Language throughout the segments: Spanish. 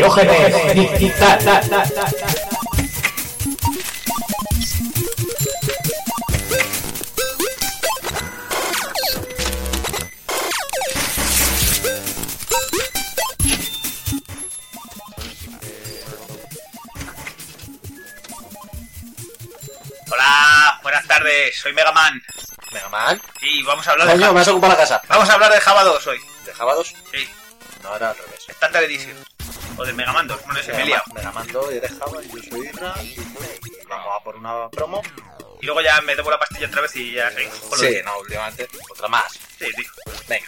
Diógenes. Hola, buenas tardes, soy Megaman. Megaman. Y vamos a hablar de Coño, me has ocupado la casa. Vamos a hablar de Java 2 hoy. ¿De Java 2? Sí, No, era al revés. Standard Edition. O del Megaman 2, bueno, ese me he liado. Megaman 2 y eres Java y yo soy Irra. Y vamos a por una promo. Y luego ya me tomo la pastilla otra vez y ya seguimos Sí, de- no, últimamente. Otra más. Sí, tío. Venga.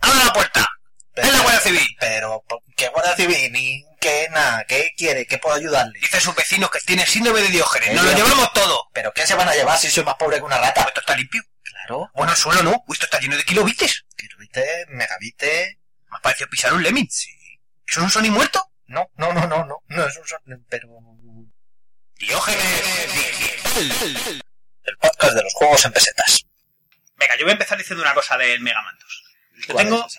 ¡Abre la puerta! ¡Es la Guardia Civil! Pero, ¿qué guardia civil? Ni qué nada, ¿qué quiere? ¿Qué puedo ayudarle? Dice sus vecinos que tiene síndrome de Diógenes. ¡Nos lo llevamos todo! ¿Pero qué se van a llevar si soy más pobre que una rata? ¿Esto está limpio? Claro. Bueno, el suelo no. Esto está lleno de kilobites. Kilobite, megabite. Me ha parecido pisar un lemming. Sí. ¿Eso es un Sony muerto? No, no, no, no, no. No es un son... Pero... Diógenes Digital. El podcast de los juegos en pesetas. Venga, yo voy a empezar diciendo una cosa del Megaman 2. Yo ¿Cuál tengo es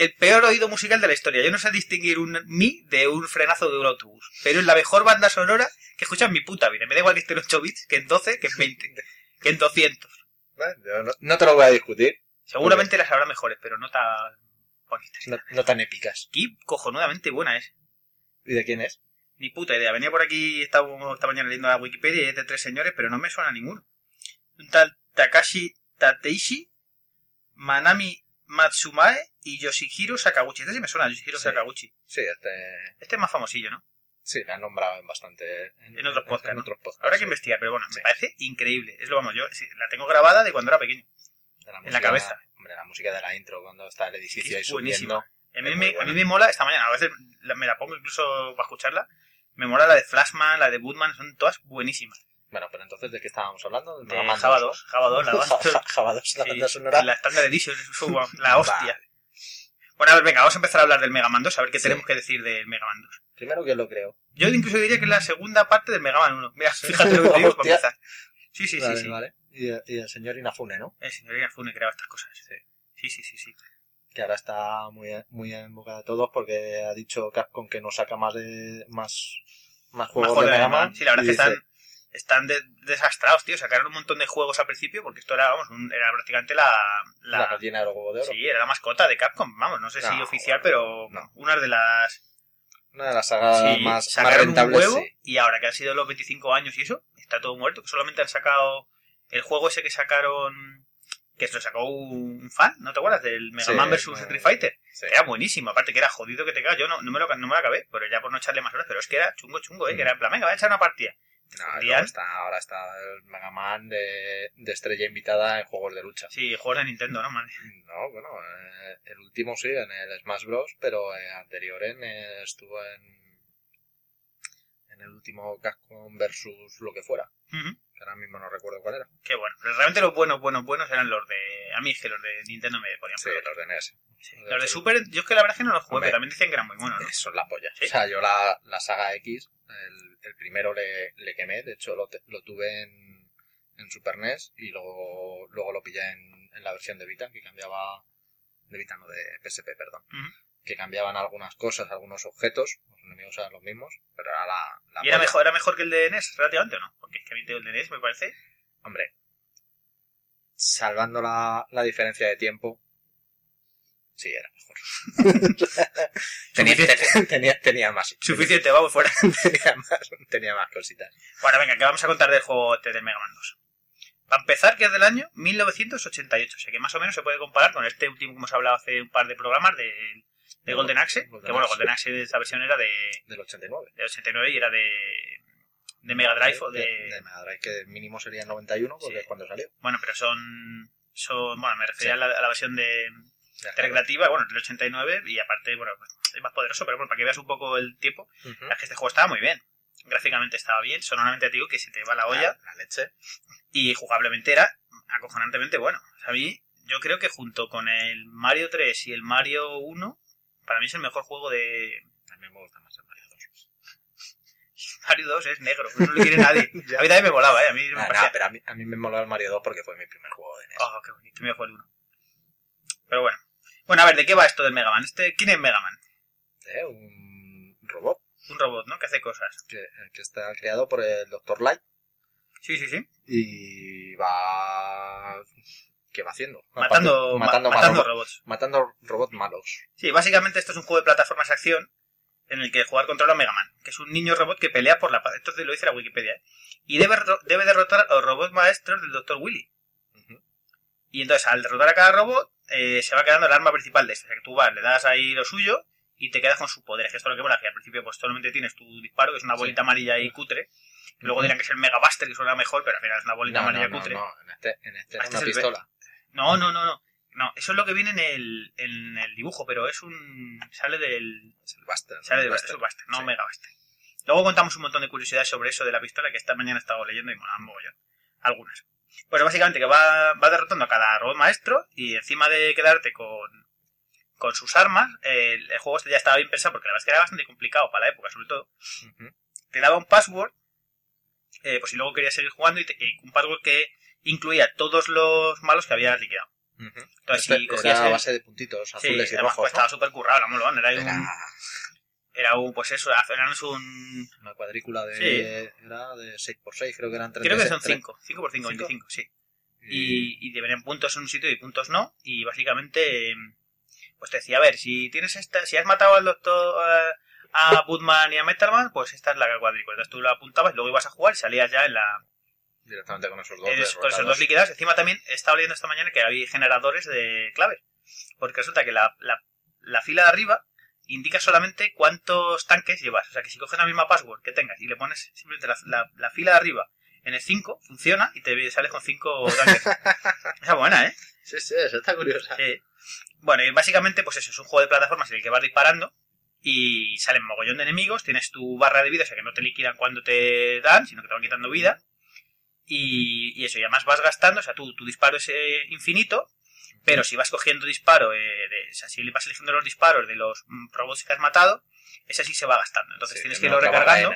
el peor oído musical de la historia. Yo no sé distinguir un mi de un frenazo de un autobús. Pero es la mejor banda sonora que he escuchado en mi puta vida. Me da igual que esté en 8 bits, que en 12, que en 20, que en 200. Bueno, yo no, no te lo voy a discutir. Seguramente las habrá mejores, pero no tan bonitas. No, no tan épicas. Aquí cojonudamente buena es. ¿Y de quién es? Ni puta idea. Venía por aquí esta, esta mañana leyendo la Wikipedia y es de tres señores, pero no me suena ninguno. Un tal Takashi Tateishi, Manami Matsumae y Yoshihiro Sakaguchi. Este sí me suena, Yoshihiro Sí. Sakaguchi. Sí, este... Este es más famosillo, ¿no? Sí, la han nombrado en bastante... En otros podcasts, En ¿no? otros podcasts, Habrá que investigar, pero bueno, me parece increíble. Es lo vamos, yo la tengo grabada de cuando era pequeño. En la cabeza. Hombre, la música de la intro cuando está el edificio ahí Es subiendo. buenísima. A mí, me, a mí me mola esta mañana, a veces me la pongo incluso para escucharla. Me mola la de Flashman, la de Bootman, son todas buenísimas. Bueno, pero entonces, ¿de qué estábamos hablando? De Man Java 2, Java 2, la banda. Ja- Java 2, la Sí, banda sonora. La Standard Edition, la hostia. Bueno, a ver, venga, vamos a empezar a hablar del Mega Man 2, a ver qué Sí. tenemos que decir del Mega Man 2. Primero que lo creo. Yo incluso diría que es la segunda parte del Mega Man 1. Mira, fíjate lo que te digo para empezar. Sí, sí, vale, sí, sí. vale. Y, y el señor Inafune, ¿no? El señor Inafune creaba estas cosas. Sí, sí, sí, sí. sí. Que ahora está muy, muy en boca de todos porque ha dicho Capcom que no saca más de más, más juegos Más de joder, Mega. Man. Sí, la verdad es que dice, están, están de- desastrados, tío. Sacaron un montón de juegos al principio porque esto era, vamos, un- era prácticamente la... La la gallina de los huevos de oro. sí, era la mascota de Capcom, vamos, no sé si oficial, bueno, pero no. una de las... Una de las sagas Sí, más, más sacaron rentables. un huevo sí. y ahora que han sido los 25 años y eso, está todo muerto. Solamente han sacado el juego ese que sacaron, que se lo sacó un fan, ¿no te acuerdas? Del Mega Sí, Man vs no. Street Fighter. Sí. Era buenísimo, aparte que era jodido que te cagas. Yo no, no, me lo, no me lo acabé, pero ya por no echarle más horas, pero es que era chungo, chungo, ¿eh? Que era en plan, venga, voy a echar una partida. No, está, ahora está el Mega Man de, de estrella invitada en juegos de lucha. Sí, juegos de Nintendo, ¿no? Madre? No, bueno, eh, el último sí, en el Smash Bros, pero eh, anterior en, eh, estuvo en en el último Capcom versus lo que fuera. Que ahora mismo no recuerdo cuál era. Qué bueno. Pero realmente los buenos, buenos, buenos eran los de... A mí es que los de Nintendo me ponían Sí, los de NES. Los de Super, yo es que la verdad es que no los jugué, Hombre. pero también decían que eran muy buenos, ¿no? Son la polla. ¿Sí? O sea, yo la, la saga X, el, el primero le, le quemé, de hecho lo, te- lo tuve en, en Super NES y luego, luego lo pillé en, en la versión de Vita, que cambiaba, de Vita no, de PSP, perdón, Ujú. Que cambiaban algunas cosas, algunos objetos, los enemigos eran los mismos, pero era la, la ¿Y era polla. mejor, era mejor que el de NES, relativamente o no? Porque es que a mí el de NES me parece... Hombre, salvando la, la diferencia de tiempo, sí, era mejor. tenía, tenía, tenía más. Suficiente, vamos fuera. tenía más, tenía más cositas. Bueno, venga, que vamos a contar del juego este del Mega Man 2. Para empezar, que es del año 1988, o sea que más o menos se puede comparar con este último que hemos hablado hace un par de programas de, de Golden Axe, Golden que bueno. Golden Axe esa versión era de, Del 89. de 89 y era de, de Mega Drive o de... de Mega Drive, que mínimo sería el 91, porque Sí. es cuando salió. Bueno, pero son... son bueno, me refería Sí. a, la, a la versión de, De recreativa, bueno, del 89 y aparte, bueno, es más poderoso, pero bueno, para que veas un poco el tiempo, es que este juego estaba muy bien. Gráficamente estaba bien, sonoramente te digo que se te va la olla. La, la leche. y jugablemente era acojonantemente bueno. O sea, a mí, yo creo que junto con el Mario 3 y el Mario 1, para mí es el mejor juego de A mí me gusta más el Mario 2. Mario 2, es negro, no lo quiere nadie. A mí también me molaba, ¿eh? A mí me Ah, parecía... nah, pero a mí, a mí me moló el Mario 2 porque fue mi primer juego de NES. Oh, qué bonito, me fue el 1. Pero bueno. Bueno, a ver, ¿de qué va esto del Mega Man? Este, ¿Quién es Mega Man? ¿eh? Un robot Un robot, ¿no? Que hace cosas. que, que está creado por el Dr. Light Sí, sí, sí. y va... ¿Qué va haciendo? Matando, ma- matando, matando robots. matando robots malos. Sí, básicamente esto es un juego de plataformas de acción en el que el jugador controla a Mega Man, que es un niño robot que pelea por la paz. Esto lo dice la Wikipedia, ¿eh? Y debe, debe derrotar a los robots maestros del Dr. Willy. Y entonces, al derrotar a cada robot, eh, se va quedando el arma principal de este. O sea, que tú vas, le das ahí lo suyo y te quedas con sus poderes. Que esto es lo que mola, que al principio pues solamente tienes tu disparo, que es una Sí. bolita amarilla y cutre. Luego dirán que es el Mega Buster, que suena mejor, pero al final es una bolita No, amarilla no, no, cutre. no, en este, en este es este una es pistola. No, no, no, no. No, eso es lo que viene en el, en el dibujo, pero es un... sale del... Es el Buster. Sale de el Buster, Buster, no Sí. Mega Buster. Luego contamos un montón de curiosidades sobre eso de la pistola que esta mañana he estado leyendo y molaban mogollón. Algunas. Pues básicamente que va, va derrotando a cada robot maestro y encima de quedarte con, con sus armas, eh, el, juego este ya estaba bien pensado porque la verdad es que era bastante complicado para la época, sobre todo. Te daba un password, eh, pues si luego querías seguir jugando, y, te- y un password que incluía todos los malos que habías liquidado. Ujú. Entonces, Este si cogías era el- base de puntitos Sí, azules y además rojos, pues, estaba súper currado, era molón, era, ¿no? Era un, era un, pues eso, eran un, una cuadrícula de... Sí. Era de 6x6, creo que eran 3 Creo que son 5, 5 por 5, ¿Cinco? 25, sí. Y, y deberían puntos en un sitio y puntos no. Y básicamente, pues te decía, a ver, si tienes esta, si has matado al doctor eh, a Budman y a Metalman, pues esta es la cuadrícula. Entonces tú la apuntabas, luego ibas a jugar y salías ya en la, Directamente con esos dos. con esos dos liquidados. Encima también he estado leyendo esta mañana que había generadores de clave. Porque resulta que la, la, la fila de arriba indica solamente cuántos tanques llevas. O sea que si coges la misma password que tengas y le pones simplemente la, la- la fila de arriba en el 5, funciona y te sales con 5 tanques. Esa es buena, ¿eh? Sí, sí, eso está curiosa. Sí. Bueno, y básicamente, pues eso, es un juego de plataformas en el que vas disparando y salen mogollón de enemigos, tienes tu barra de vida, o sea que no te liquidan cuando te dan, sino que te van quitando vida. Y, y eso, y además vas gastando, o sea, tu, tu disparo es eh, infinito, pero si vas cogiendo disparo, eh, de, o sea, si le vas eligiendo los disparos de los mm, robots que has matado, ese sí se va gastando. Entonces Sí, tienes que irlo recargando,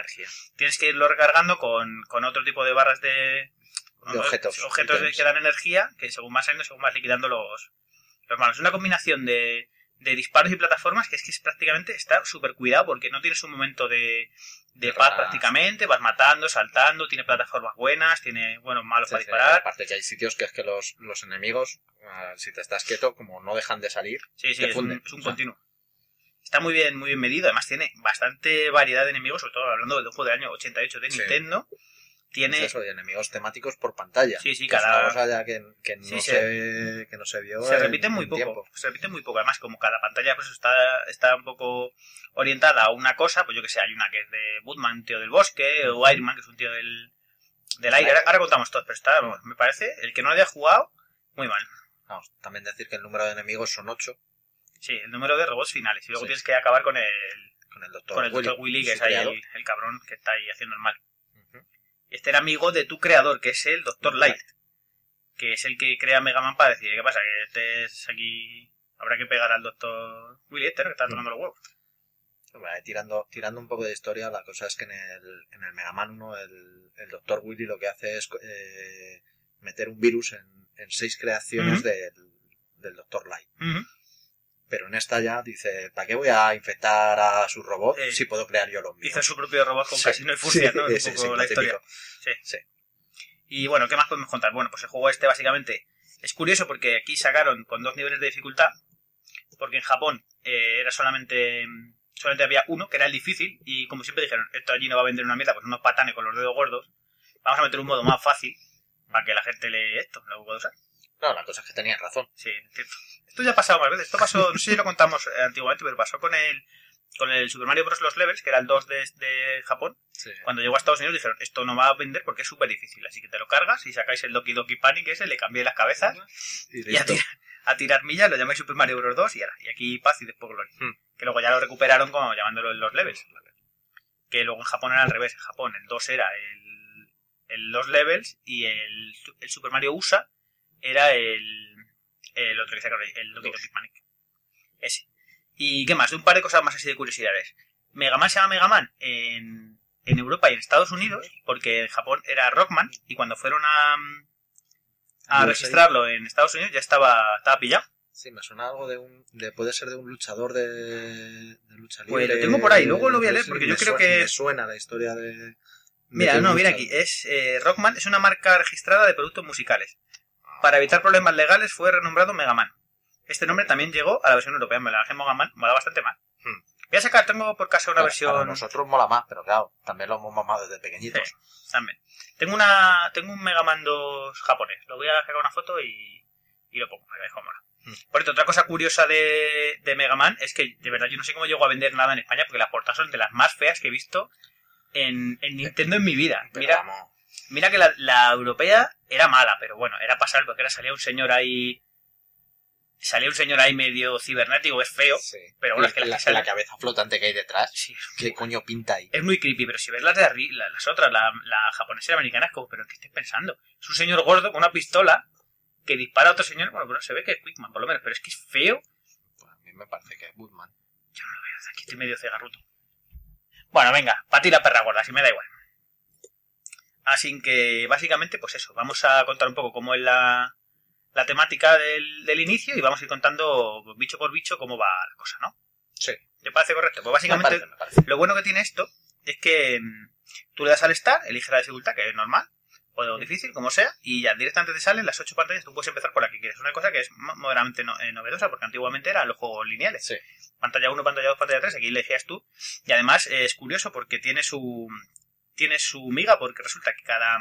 tienes que irlo recargando con, con otro tipo de barras de, De objetos, objetos de- que dan energía, que según vas saliendo, según vas liquidando los, los malos. Es una combinación de, de disparos y plataformas que es que es prácticamente está súper cuidado porque no tienes un momento de, de paz prácticamente, vas matando, saltando, tiene plataformas buenas, tiene buenos malos Sí, para disparar. Aparte que hay sitios que es que los, los enemigos, ah, si te estás quieto, como no dejan de salir, Sí, sí, es un, es continuo. Está muy bien, muy bien medido. Además tiene bastante variedad de enemigos, sobre todo hablando del juego del año 88 de Sí. Tiene, es eso, de enemigos temáticos por pantalla. Sí, sí, cada- cosa ya que, que no Sí, se, que no se vio se en- repite muy en poco. tiempo. Se repite muy poco. Además, como cada pantalla pues está, está un poco orientada a una cosa, pues yo que sé, hay una que es de un tío del bosque, o Iron Man, que es un tío del, del aire. Ahora, ahora contamos todos, pero está, me parece, el que no haya jugado, muy mal. Vamos, también decir que el número de enemigos son 8 Sí, el número de robots finales. Y luego Sí. tienes que acabar con el, con el doctor con el Willy, que es ahí el, el cabrón que está ahí haciendo el mal. Este era amigo de tu creador, que es el Dr. Light, que es el que crea Mega Man para decir, ¿qué pasa? Que este es aquí... Habrá que pegar al Dr. Willy este, ¿no? que está tocando los huevos. Vale, tirando, tirando un poco de historia, la cosa es que en el, en el Mega Man 1 el, el Dr. Willy lo que hace es eh, meter un virus en, en seis creaciones del, del Dr. Light. Pero en esta ya dice, ¿para qué voy a infectar a sus robots Eh, si puedo crear yo los míos? Hizo su propio robot con Sí, casino y fusia, sí, ¿no? Es un sí, poco la historia. Sí. Y bueno, ¿qué más podemos contar? Bueno, pues el juego este básicamente es curioso porque aquí sacaron con dos niveles de dificultad, porque en Japón eh, era solamente solamente había uno, que era el difícil, y como siempre dijeron, esto allí no va a vender una mierda, pues unos patanes con los dedos gordos, vamos a meter un modo más fácil para que la gente le esto, lo pueda usar. No, la cosa es que tenían razón. Sí. Esto ya ha pasado más veces. Esto pasó, no sé si lo contamos eh, antiguamente, pero pasó con el con el Super Mario Bros. Los Levels, que era el 2 de, de Japón. Cuando llegó a Estados Unidos dijeron, esto no va a vender porque es súper difícil, así que te lo cargas y sacáis el Doki Doki Panic ese, le cambié las cabezas Y y a, tirar- a tirar millas lo llamáis Super Mario Bros. 2 y, ahora, y aquí paz y después gloria. Hmm. Que luego ya lo recuperaron como llamándolo los levels. Que luego en Japón era al revés, en Japón el 2 era el, el los levels y el, el Super Mario USA era el, el otro que sacaron el Doki. Doki Panic. Ese. ¿Y qué más? Un par de cosas más así de curiosidades. Mega Man se llama Mega Man en, en Europa y en Estados Unidos, porque en Japón era Rockman, y cuando fueron a, a registrarlo en Estados Unidos ya estaba, estaba pillado. Sí, me suena algo de un. De, puede ser de un luchador de, de lucha Pues libre. lo tengo por ahí, luego lo voy a leer porque yo creo suena- que- Me suena la historia de. de Mira, no, mira aquí. Es eh, Rockman es una marca registrada de productos musicales. Para evitar problemas legales fue renombrado Megaman. Este nombre también llegó a la versión europea. Me la dejé Megaman, mola bastante más. Hmm. Voy a sacar, tengo por casa una Para- versión. Para nosotros mola más, pero claro, también lo hemos mamado desde pequeñitos. Sí, también. Tengo una, tengo un Megaman 2 japonés. Lo voy a sacar una foto y, y lo pongo mola. Hmm. Por cierto, otra cosa curiosa de, de Mega Man es que de verdad yo no sé cómo llego a vender nada en España porque las portadas son de las más feas que he visto en, en Nintendo en mi vida. Pero Mira, vamos, mira que la, la europea era mala, pero bueno, era pasar porque era salía un señor ahí. Salía un señor ahí medio cibernético, es feo. sí. pero bueno, es que la, la salen- cabeza flotante que hay detrás, Sí, ¿qué coño pinta ahí? es muy creepy, pero si ves las de arriba, las otras, la, la japonesa y la americana, es como, pero ¿qué estoy pensando? Es un señor gordo con una pistola que dispara a otro señor, bueno, pero se ve que es Quickman, por lo menos, pero es que es feo. Pues a mí me parece que es Woodman. Yo no lo veo, aquí estoy medio cegarruto. Bueno, venga, para ti la perra gorda, si me da igual. Así que, básicamente, pues eso, vamos a contar un poco cómo es la, la temática del, del inicio y vamos a ir contando bicho por bicho cómo va la cosa, ¿no? Sí. ¿Te parece correcto? Pues Me básicamente... parece, me parece. Lo bueno que tiene esto es que mm, tú le das al start, eliges la dificultad, que es normal, o difícil, como sea, y ya directamente te salen las ocho pantallas, tú puedes empezar por la que quieres. Una cosa que es mo- moderadamente no- eh, novedosa, porque antiguamente eran los juegos lineales. Sí. Pantalla 1, pantalla 2, pantalla 3, aquí elegías tú. Y además eh, es curioso porque tiene su tiene su miga, porque resulta que cada,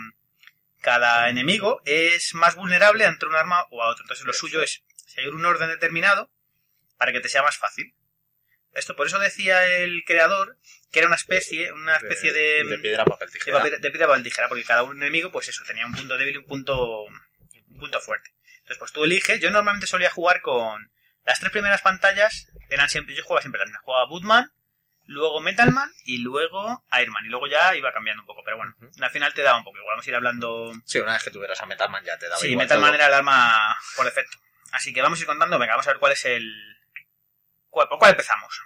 cada enemigo es más vulnerable ante un arma o a otro. Entonces lo suyo es seguir un orden determinado para que te sea más fácil. Esto por eso decía el creador que era una especie, una especie de, de piedra, papel, tijera. de piedra papel tijera, porque cada un enemigo, pues eso, tenía un punto débil y un punto, un punto fuerte. Entonces, pues tú eliges. Yo normalmente solía jugar con las tres primeras pantallas, eran siempre, yo jugaba siempre las mismas. Jugaba Bootman, luego Metalman y luego Airman. Y luego ya iba cambiando un poco, pero bueno, al final te daba un poco igual. Vamos a ir hablando. Sí, una vez que tuvieras a Metalman ya te daba Sí, igual Metalman todo. era el arma por defecto. Así que vamos a ir contando. Venga, vamos a ver cuál es el. ¿Cuál, ¿Por cuál empezamos?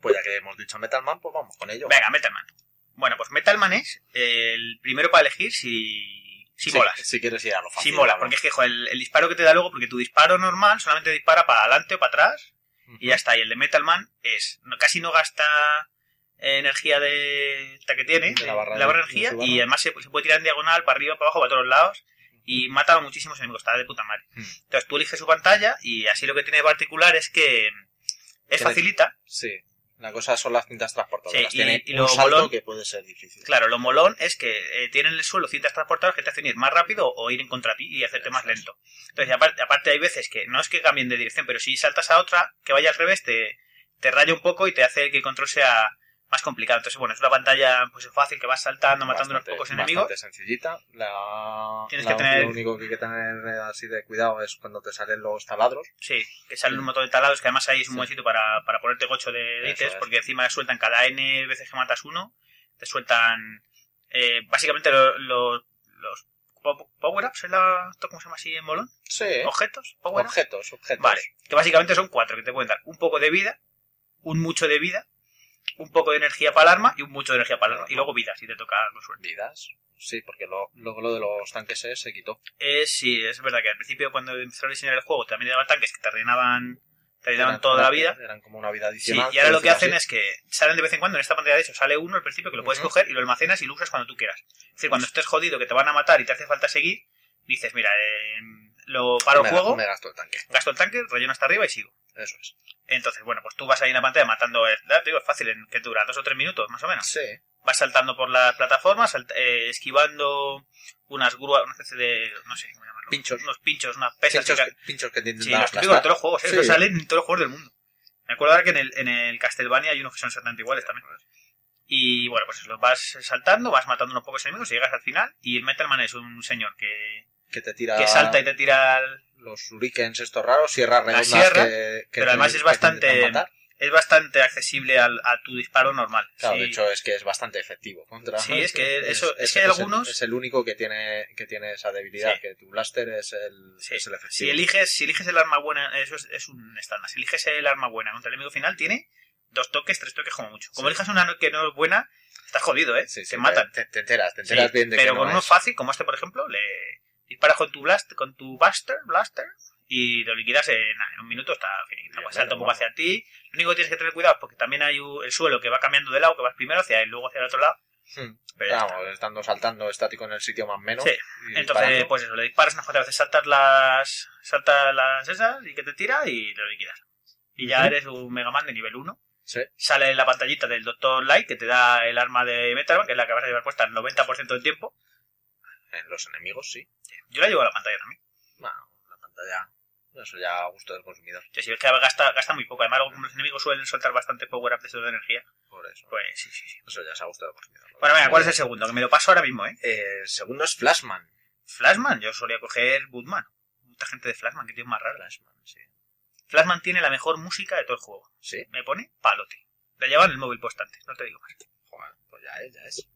Pues ya que hemos dicho Metalman, pues vamos con ello. Venga, Metalman. Bueno, pues Metalman es el primero para elegir si, si Sí, molas. Si quieres ir a lo fácil. Sí mola, porque es que joder, el, el disparo que te da luego, porque tu disparo normal solamente dispara para adelante o para atrás y ya está. Y el de Metalman es, no- casi no gasta energía de esta que tiene, De la barra de de- energía, de y además se, se puede tirar en diagonal, para arriba, para abajo, para todos lados, y mata a muchísimos enemigos, está de puta madre. Mm. Entonces tú eliges su pantalla y así lo que tiene de particular es que es facilita, Sí. La cosa son las cintas transportadoras. Sí, y- y un lo salto molón- que puede ser difícil. Claro, lo molón es que eh, tienen en el suelo cintas transportadoras que te hacen ir más rápido o ir en contra ti y hacerte más lento. Entonces, aparte, aparte hay veces que no es que cambien de dirección, pero si saltas a otra, que vaya al revés, te, te raya un poco y te hace que el control sea más complicado. Entonces, bueno, es una pantalla pues fácil que vas saltando, matando Bastante- unos pocos enemigos. Bastante sencillita. La, Tienes la- que tener- Lo único que hay que tener así de cuidado es cuando te salen los taladros. Sí, que salen un montón de talados, que además ahí es un Sí. buen sitio para, para ponerte gocho de ítems, porque encima sueltan cada N veces que matas uno, te sueltan eh, básicamente lo- lo- los po- power-ups, ¿es la, esto ¿cómo se llama así en molón? Sí. ¿Objetos? Objetos, objetos. Vale, que básicamente son cuatro, que te pueden dar un poco de vida, un mucho de vida, un poco de energía para el arma y un mucho de energía para el arma. Y luego vida, si te toca con suerte. Vidas. Sí, porque lo- luego lo de los tanques se, se quitó. Es, sí, es verdad que al principio cuando empezaron a diseñar el juego también daban tanques que te rellenaban, te rellenaban Eran- toda la vida. Eran como una vida Sí, adicional. y ahora lo que hacen así. es que salen de vez en cuando en esta pantalla de eso, sale uno al principio que lo puedes coger y lo almacenas y lo usas cuando tú quieras. Es decir, cuando estés jodido que te van a matar y te hace falta seguir, dices, mira, eh, lo paro me, el juego, Me gasto el tanque. gasto el tanque, relleno hasta arriba y sigo. Eso es. Entonces, bueno, pues tú vas ahí en la pantalla matando, eh, ya te digo, es fácil, en que dura dos o tres minutos, más o menos. Sí. Vas saltando por las plataformas, salt- eh, esquivando unas grúas, una especie de, no sé cómo llamarlo. Pinchos. Unos pinchos, unas pesas. Pinchos, que- pinchos que te sí, los típicos de todos los juegos, ¿eh? Sí. Eso salen en todos los juegos del mundo. Me acuerdo ahora que en el, en el Castlevania hay unos que son exactamente iguales también. Y bueno, pues los vas saltando, vas matando unos pocos enemigos y llegas al final. Y el Metal Man es un señor que, Que te tira que salta y te tira el- los shurikens estos raros, sierras redondas sierra, que, que pero te- además es bastante- es bastante accesible al- a tu disparo normal. Claro, Sí. de hecho es que es bastante efectivo contra. Sí, es que eso- es que hay el- algunos- Es el único que tiene, que tiene esa debilidad, Sí. que tu blaster es el, Sí. es el efectivo. Si eliges, si eliges el arma buena, eso es, un estándar. Si eliges el arma buena contra el enemigo final, tiene dos toques, tres toques como mucho. Como elijas una que no es buena, estás jodido, ¿eh? Sí, sí, te matan. Te, te enteras, te Sí, enteras bien de pero que con no uno es. fácil, como este, por ejemplo, le disparas con tu blast, con tu blaster, blaster, y lo liquidas en, nada, en un minuto, está finito. Bien, Salta un poco hacia ti. Lo único que tienes que tener cuidado es porque también hay un- el suelo que va cambiando de lado, que vas primero hacia él, luego hacia el otro lado. Hmm. Pero. Vamos, estando saltando estático en el sitio más menos. Sí, y Entonces, disparando. pues eso, le disparas unas cuantas veces, saltas las, saltas las esas y que te tira y lo liquidas. Y ya eres un Mega Man de nivel 1. Sí. Sale la pantallita del Dr. Light que te da el arma de Metal Man, que es la que vas a llevar puesta el 90% del tiempo. En los enemigos, sí. Yo la llevo a la pantalla también. Bueno, la pantalla. Eso ya a gusto del consumidor. Que si ves que gasta, gasta muy poco. Además, como los enemigos suelen soltar bastante power up de de energía. Por eso. Pues sí, sí, sí. Eso ya es a gusto del consumidor. Bueno, venga, ¿cuál es el segundo? Que me lo paso ahora mismo, ¿eh? El segundo es Flashman. Flashman, yo solía coger Bootman. Mucha gente de Flashman, que tiene más raro. Flashman, sí. Flashman tiene la mejor música de todo el juego. Sí. Me pone palote. La llevan en el móvil puesto antes, no te digo más. Joder, pues ya es, ya es.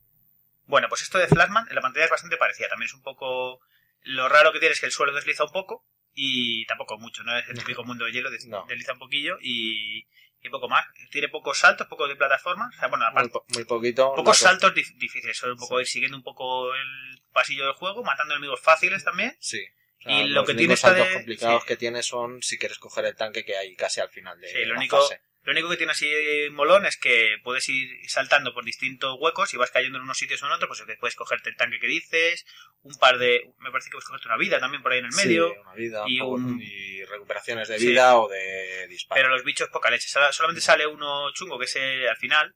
Bueno, pues esto de Flashman en la pantalla es bastante parecida. También es un poco. Lo raro que tiene es que el suelo desliza un poco y tampoco mucho, no es el típico mundo de hielo, No. desliza un poquillo y, y poco más. Tiene pocos saltos, poco de plataforma. O sea, bueno, Muy, aparte, po- muy poquito. pocos saltos dif- difíciles, solo un poco ir siguiendo un poco el pasillo del juego, matando enemigos fáciles también. Sí. Y los lo que tiene saltos de- complicados sí. que tiene son si quieres coger el tanque que hay casi al final de Sí, lo la único- fase. Lo único que tiene así molón es que puedes ir saltando por distintos huecos y vas cayendo en unos sitios o en otros, pues que puedes cogerte el tanque que dices, un par de... Me parece que puedes cogerte una vida también por ahí en el medio. Sí, una vida, y un y recuperaciones de Sí. vida o de disparo. Pero los bichos poca leche. Solamente sale uno chungo, que es el- al final,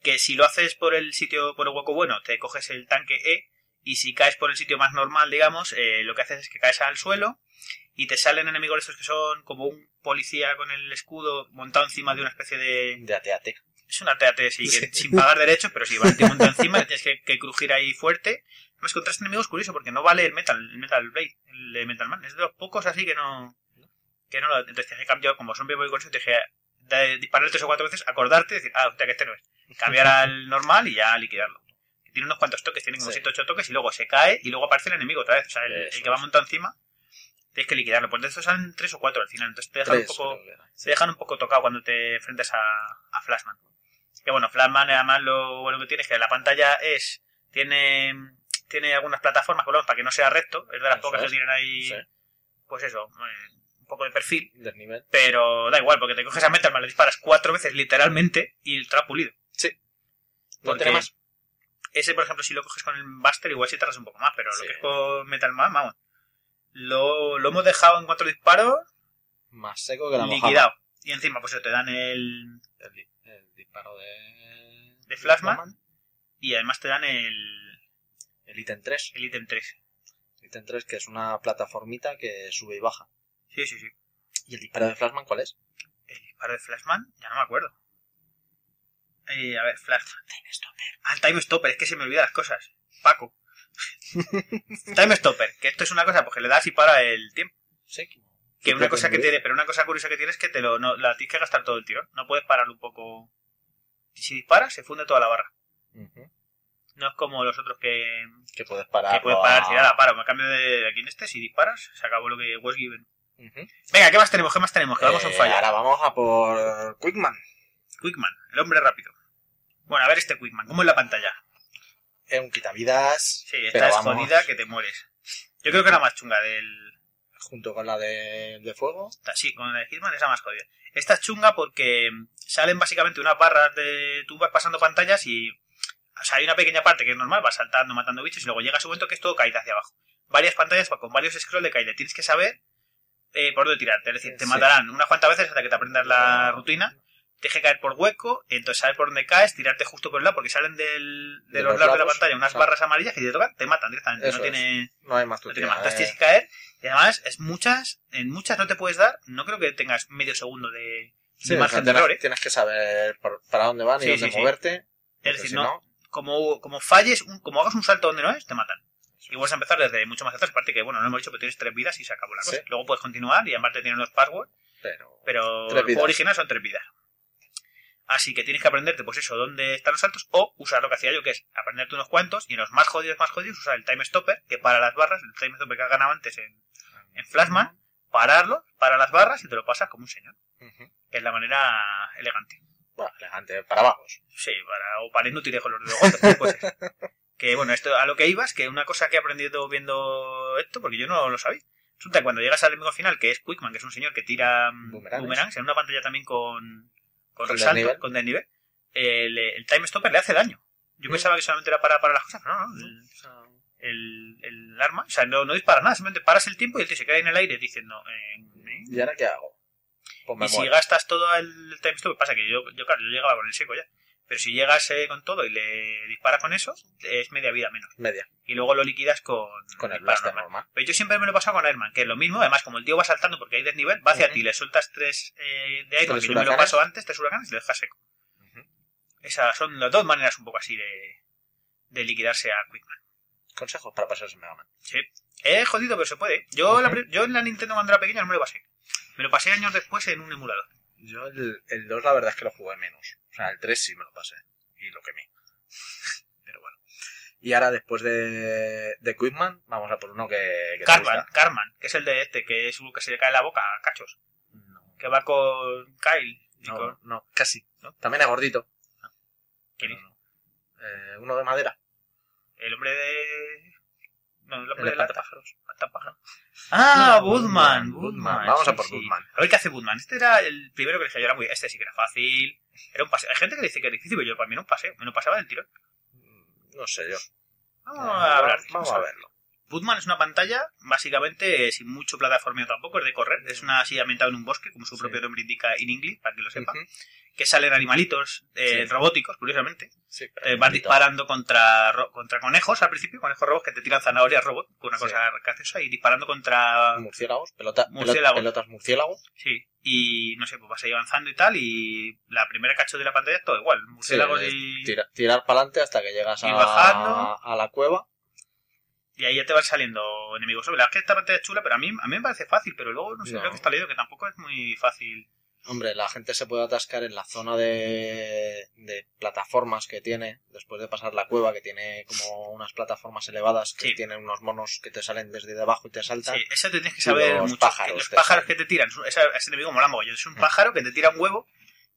que si lo haces por el sitio, por el hueco bueno, te coges el tanque E, y si caes por el sitio más normal, digamos, eh, lo que haces es que caes al suelo y te salen enemigos estos que son como un policía con el escudo montado encima de una especie de... De AT-AT. Es una TAT, sí, que Sí. sin pagar derechos, pero sí, va te monta encima, le tienes que, que crujir ahí fuerte. Además, contra este enemigo es curioso, porque no vale el Metal, el Metal Blade, el Metal Man. Es de los pocos así que no... Que no lo... Entonces tienes que cambiar, como son voy con eso, que de- disparar tres o cuatro veces, acordarte y decir, ah, hostia, que este no es. Cambiar al normal y ya liquidarlo. Tiene unos cuantos toques, tiene como Sí. 7 o 8 toques y luego se cae y luego aparece el enemigo otra vez. O sea, el, que va montado encima, tienes que liquidarlo. Pues de estos salen tres o cuatro al final. Entonces te dejan un poco era. se dejan un poco tocado cuando te enfrentas a, a Flashman. Que bueno, Flashman además lo bueno que tiene es que la pantalla es tiene tiene algunas plataformas color para que no sea recto, es de las Eso pocas es. que tienen ahí Sí. pues eso, un poco de perfil, Desnivel. pero da igual porque te coges a Metal Man, le disparas cuatro veces literalmente y te ha pulido. No Porque tiene más. Ese, por ejemplo, si lo coges con el Buster, igual si tardas un poco más, pero Sí. lo que es con Metal Man, vamos. Lo, lo hemos dejado en cuatro disparos Más seco que la mojama. liquidado. Y encima, pues te dan el, el disparo de... De Flashman. Y además te dan el, El ítem 3. el ítem 3. El ítem 3 que es una plataformita que sube y baja. Sí, sí, sí. ¿Y el disparo de Flashman cuál es? El disparo de Flashman, ya no me acuerdo. Eh, a ver, Flash. Time Stopper. Ah, el Time Stopper, es que se me olvidan las cosas. Paco. time Stopper, que esto es una cosa, porque le das y para el tiempo. Sí. Que una cosa que tiene, pero una cosa curiosa que tiene es que te lo, no, la tienes que gastar todo el tirón. No puedes pararlo un poco. Y si disparas, se funde toda la barra. No es como los otros que, Que puedes parar. que puedes parar, tirar a paro. En cambio de aquí en este, si disparas, se acabó lo que was given. Venga, ¿qué más tenemos? ¿Qué más tenemos? Que vamos a Eh, fallar. Ahora vamos a por Quickman. Quickman, el hombre rápido. Bueno, a ver este Quickman, ¿cómo es la pantalla? Es un quitavidas. Sí, esta es vamos, jodida que te mueres. Yo creo que era más chunga del... Junto con la de, de fuego. Sí, con la de Hitman es la más jodida. Esta es chunga porque salen básicamente unas barras de... Tú vas pasando pantallas y... O sea, hay una pequeña parte que es normal, vas saltando, matando bichos y luego llega su momento que es todo caída hacia abajo. Varias pantallas con varios scrolls de caída. Tienes que saber eh, por dónde tirarte. Es decir, te Sí. matarán unas cuantas veces hasta que te aprendas la rutina. Tienes que caer por hueco, entonces saber por dónde caes, tirarte justo por el lado, porque salen del, de, De los los lados de la pantalla unas o sea, barras amarillas que te tocan, te matan directamente. Eso no es. tiene... No hay más No tiene más. Entonces tienes eh. que caer. Y además, es muchas, en muchas no te puedes dar. No creo que tengas medio segundo de, Sí, de o margen sea, de tienes, error, ¿eh? tienes que saber por- para dónde van y Sí, dónde sí, moverte. Es decir, si no, como, como falles, un- como hagas un salto donde no es, te matan. Y vuelves a empezar desde mucho más atrás. Aparte que, bueno, no hemos dicho, pero tienes tres vidas y se acabó la cosa. Luego puedes continuar y aparte tienen los passwords, Pero. pero el juego original son tres vidas. Así que tienes que aprenderte, pues eso, dónde están los saltos, o usar lo que hacía yo, que es aprenderte unos cuantos, y en los más jodidos, más jodidos, usar el Time Stopper, que para las barras, el Time Stopper que has ganado antes en, en Flashman, pararlo, para las barras y te lo pasas como un señor. Que es la manera elegante. Bueno, elegante, para abajo. Sí, para, o para inútiles con los dedos pues. Que bueno, esto a lo que ibas, que una cosa que he aprendido viendo esto, porque yo no lo sabía. Resulta que cuando llegas al enemigo final, que es Quickman, que es un señor que tira mm, Boomerangs. boomerangs, en una pantalla también con, con, Con resalto, con desnivel, el, el Time Stopper le hace daño. Yo Mm. pensaba que solamente era para, para las cosas, pero no, no. El, el, el arma, o sea, no, no dispara nada, simplemente paras el tiempo y el tío se queda en el aire diciendo. eh. ¿Y ahora qué hago? Pues Y si gastas todo el time stop, pasa que yo, yo claro, yo llegaba con el seco ya. Pero si llegas eh, con todo y le disparas con eso, es media vida menos. Media. Y luego lo liquidas con, Con el blaster normal. normal. Pero yo siempre me lo he pasado con Airman, que es lo mismo. Además, como el tío va saltando porque hay desnivel, va hacia Ujú. ti, le sueltas tres eh, de Airman, que yo me lo paso antes, tres huracanes y lo dejas seco. Esas son las dos maneras un poco así de, de liquidarse a Quickman. Consejos para pasarse Mega Man. Sí. Es jodido, pero se puede. Yo, yo en la Nintendo cuando era pequeño no me lo pasé. Me lo pasé años después en un emulador. Yo el, el 2 la verdad es que lo jugué menos. O sea, el 3 sí me lo pasé. Y lo quemé. Pero bueno. Y ahora después de, de Quickman, vamos a por uno que, Carman. Carman, que es el de este, que es uno que se le cae la boca a cachos. No, Que va con Kyle. y no, con- no, casi. ¿No? También es gordito. ¿Quién no. Eh, uno de madera. El hombre de. No, el El hombre de de la espantapájaros. espantapájaro. Ah, No, Budman, Budman. Vamos a por sí. Budman. A ver qué hace Budman. Este era el primero que dije yo, era muy. Este sí que era fácil. Era un paseo. Hay gente que dice que es difícil, pero yo para mí era un paseo. Me lo pasaba del tirón. No sé yo. Vamos a hablar. Vamos a verlo. Budman es una pantalla, básicamente, sin mucho plataformeo tampoco, es de correr. Es una así ambientada en un bosque, como su Sí. propio nombre indica in English, para que lo sepa. Que salen animalitos eh, Sí. robóticos, curiosamente. Sí, Eh, vas disparando contra, ro- contra conejos al principio, conejos robots que te tiran zanahorias robot, con una cosa graciosa, y disparando contra. Murciélagos, pelota, pelot- Murciélago. pelotas murciélago. Sí, y no sé, pues vas ahí avanzando y tal, y la primera cacho de la pantalla es todo igual, murciélagos y, Tira- tirar para adelante hasta que llegas Y a, bajando. a la cueva. Y ahí ya te van saliendo enemigos. La verdad es que esta pantalla es chula, pero a mí, a mí me parece fácil, pero luego no sé, No. creo que está leído que tampoco es muy fácil. Hombre, la gente se puede atascar en la zona de, de plataformas que tiene, después de pasar la cueva, que tiene como unas plataformas elevadas, que Sí. tienen unos monos que te salen desde debajo y te saltan. Sí, eso te tienes que saber los mucho. pájaros que los pájaros que te tiran, ese, ese enemigo mola mogollón. Es un Mm. pájaro que te tira un huevo,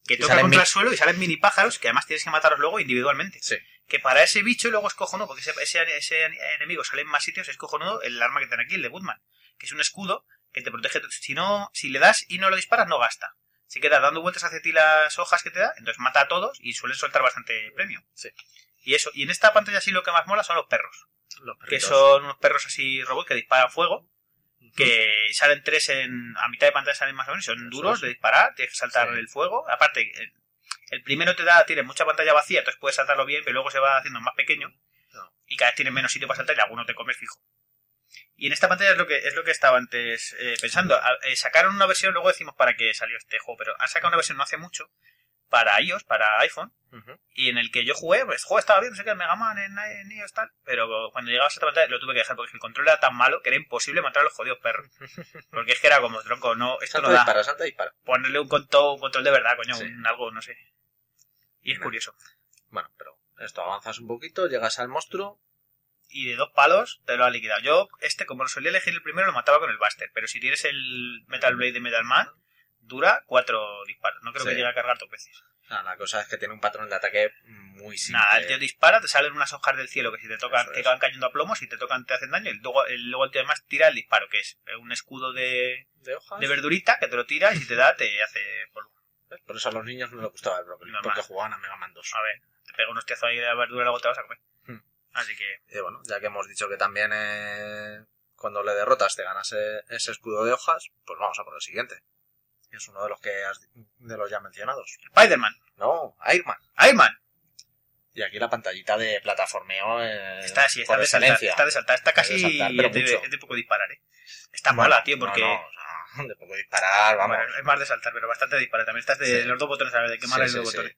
que Y toca contra mi- el suelo y salen mini pájaros, que además tienes que matarlos luego individualmente. Sí. Que para ese bicho luego es cojonudo, porque ese, ese, ese enemigo sale en más sitios, es cojonudo el arma que tiene aquí, el de Woodman, que es un escudo que te protege. Si no, si le das y no lo disparas, no gasta. Se queda dando vueltas hacia ti las hojas que te da, entonces mata a todos y suelen soltar bastante premio. Sí. Y eso, y en esta pantalla sí lo que más mola son los perros, Los que son unos perros así robots que disparan fuego, que salen tres en, a mitad de pantalla salen más o menos, y son duros de disparar, tienes que saltar Sí. el fuego. Aparte, el, primero te da, tiene mucha pantalla vacía, entonces puedes saltarlo bien, pero luego se va haciendo más pequeño No. y cada vez tienes menos sitio para saltar y alguno te comes fijo. Y en esta pantalla es lo que es lo que estaba antes eh, pensando. A- eh, sacaron una versión, luego decimos para qué salió este juego, pero han sacado una versión no hace mucho para iOS, para iPhone, y en el que yo jugué, pues el juego estaba bien, no sé qué, el Mega Man en, en iOS tal, pero cuando llegabas a esta pantalla lo tuve que dejar porque el control era tan malo que era imposible matar a los jodidos perros. Porque es que era como, tronco, no, esto Salta, no da. dispara, salta, dispara. Ponerle un control, un control de verdad, coño, Sí. un algo, no sé. Y es curioso. Bueno, pero esto avanzas un poquito, llegas al monstruo. Y de dos palos te lo ha liquidado. Yo, este, como lo solía elegir el primero, lo mataba con el Buster. Pero si tienes el Metal Blade de Metal Man, dura cuatro disparos. No creo Sí. que llegue a cargar dos veces. La cosa es que tiene un patrón de ataque muy simple. Nada, el tío dispara, te salen unas hojas del cielo que si te tocan, te van cayendo a plomos, si te tocan te hacen daño. Y luego el, luego el tío además tira el disparo, que es un escudo de, de hojas. de verdurita que te lo tira y si te da, te hace polvo. Por eso a los niños no les gustaba el brócoli, Normal. porque jugaban a Mega Man 2. A ver, te pega un hostiazo ahí de la verdura y luego te vas a comer. Hmm. Así que, Y bueno, ya que hemos dicho que también eh, cuando le derrotas te ganas eh, ese escudo de hojas, pues vamos a por el siguiente. Que es uno de los que has- de los ya mencionados. Spider-Man, No. Iron Man, Y aquí la pantallita de plataformeo eh, está así, está por de saltar, está de saltar, está casi de saltar, pero es, de, mucho. de poco disparar, eh. Está Bueno, mola, tío, no, porque... no, o sea, disparar, vamos. Bueno, es más de saltar, pero bastante disparar. También estás de Sí. los dos botones a ver de qué mal Sí, los sí, botones.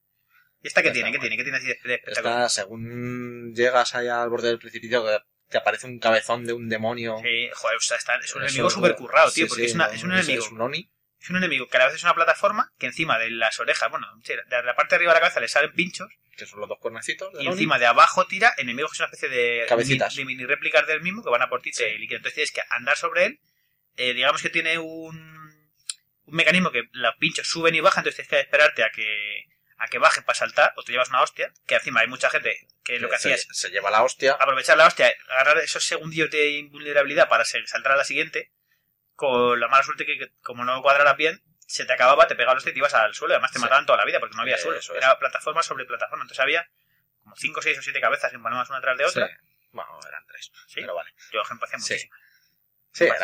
¿Y esta qué tiene? ¿Qué tiene? ¿Qué tiene así de, espectacular? Esta, según llegas ahí al borde del precipicio, te aparece un cabezón de un demonio. Sí, joder, o sea, está- es un Eso enemigo súper currado, tío, porque es, una- no, es un enemigo. Es un Oni. Es un enemigo que a la vez es una plataforma que encima de las orejas, bueno, de la parte de arriba de la cabeza le salen pinchos que son los dos cuernecitos y encima de abajo tira enemigos que es una especie de Cabecitas. mini, de mini réplicas del mismo que van a por ti y te liquidan. Entonces tienes que andar sobre él. Eh, digamos que tiene un, un mecanismo que los pinchos suben y bajan, entonces tienes que esperarte a que a que bajen para saltar o te llevas una hostia. Que encima hay mucha gente que lo que se, hacía es se lleva la hostia. aprovechar la hostia, agarrar esos segundillos de invulnerabilidad para saltar a la siguiente. con la mala suerte que, que como no cuadraras bien, se te acababa, te pegaba los y te ibas al suelo. Además te Sí. mataban toda la vida porque no había Eh, suelo. eso es. Era plataforma sobre plataforma. Entonces había como 5, 6 o 7 cabezas empalmadas una tras de otra. Sí. Bueno, eran tres. Sí. Pero vale. Yo, ejemplo, hacía muchísimo. Sí, era-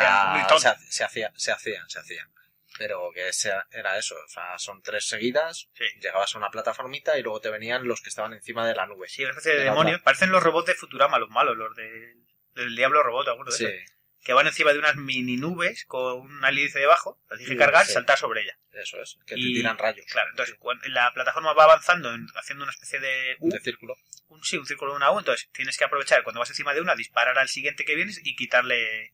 se, ha- se hacía, se hacían, se hacían. Pero que era eso, o sea, son tres seguidas, Sí. llegabas a una plataformita y luego te venían los que estaban encima de la nube. Sí, una especie de De. Parecen los robots de Futurama, los malos, los de, del Diablo Robot, ¿te acuerdas de Sí, eso? Que van encima de unas mini nubes con una hélice debajo, las tienes que Sí, cargar sí. y saltar sobre ella. eso es, que te tiran rayos Claro, entonces cuando la plataforma va avanzando, en- haciendo una especie de U, de círculo. un, sí, un círculo de una U, entonces tienes que aprovechar cuando vas encima de una, disparar al siguiente que vienes y quitarle,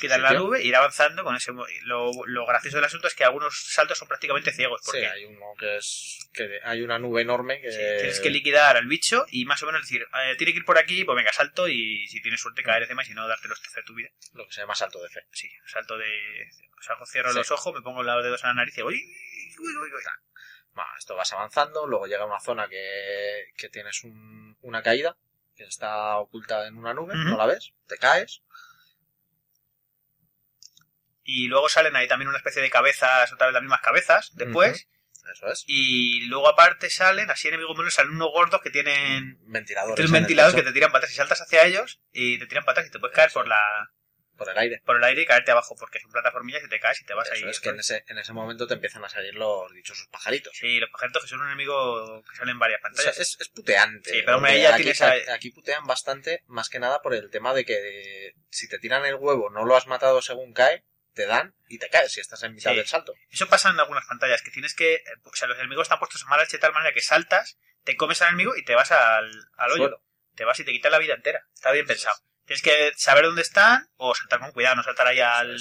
Quitarle la nube ir avanzando con ese... Lo, lo gracioso del asunto es que algunos saltos son prácticamente ciegos, Sí, porque hay uno que es que hay una nube enorme que sí, tienes que liquidar al bicho y más o menos decir, eh, tiene que ir por aquí, pues venga, salto y si tienes suerte caer encima y si no, darte los tercios de tu vida. lo que se llama salto de fe. Sí, salto de... O sea, cierro Sí. los ojos, me pongo los dedos en la nariz y voy... uy, uy, uy. Bueno, esto vas avanzando, luego llega una zona que, que tienes un- una caída, que está oculta en una nube, Ujú. no la ves, te caes, Y luego salen ahí también una especie de cabezas, otra vez las mismas cabezas, después. eso es. Y luego aparte salen, así enemigos menos, salen unos gordos que tienen Ventiladores. tres en el ventiladores que te tiran patas y saltas hacia ellos y te tiran patas y te puedes caer por la por el aire. por el aire y caerte abajo porque son plataformillas y te caes y te vas Eso ahí. es que en ese, en ese momento te empiezan a salir los dichosos pajaritos. Sí, los pajaritos que son un enemigo que salen en varias O sea, pantallas. es, es puteante. Sí, pero hombre, ya aquí, tienes a- aquí putean bastante, más que nada por el tema de que si te tiran el huevo, no lo has matado según cae, te dan y te caes si estás en mitad Sí. del salto. Eso pasa en algunas pantallas, que tienes que... eh, O sea, los enemigos están puestos en mala de tal manera que saltas, te comes al enemigo y te vas al, al hoyo. Suelo. Te vas y te quitas la vida entera. Está bien pensado. Tienes que saber dónde están o saltar con cuidado, no saltar ahí al...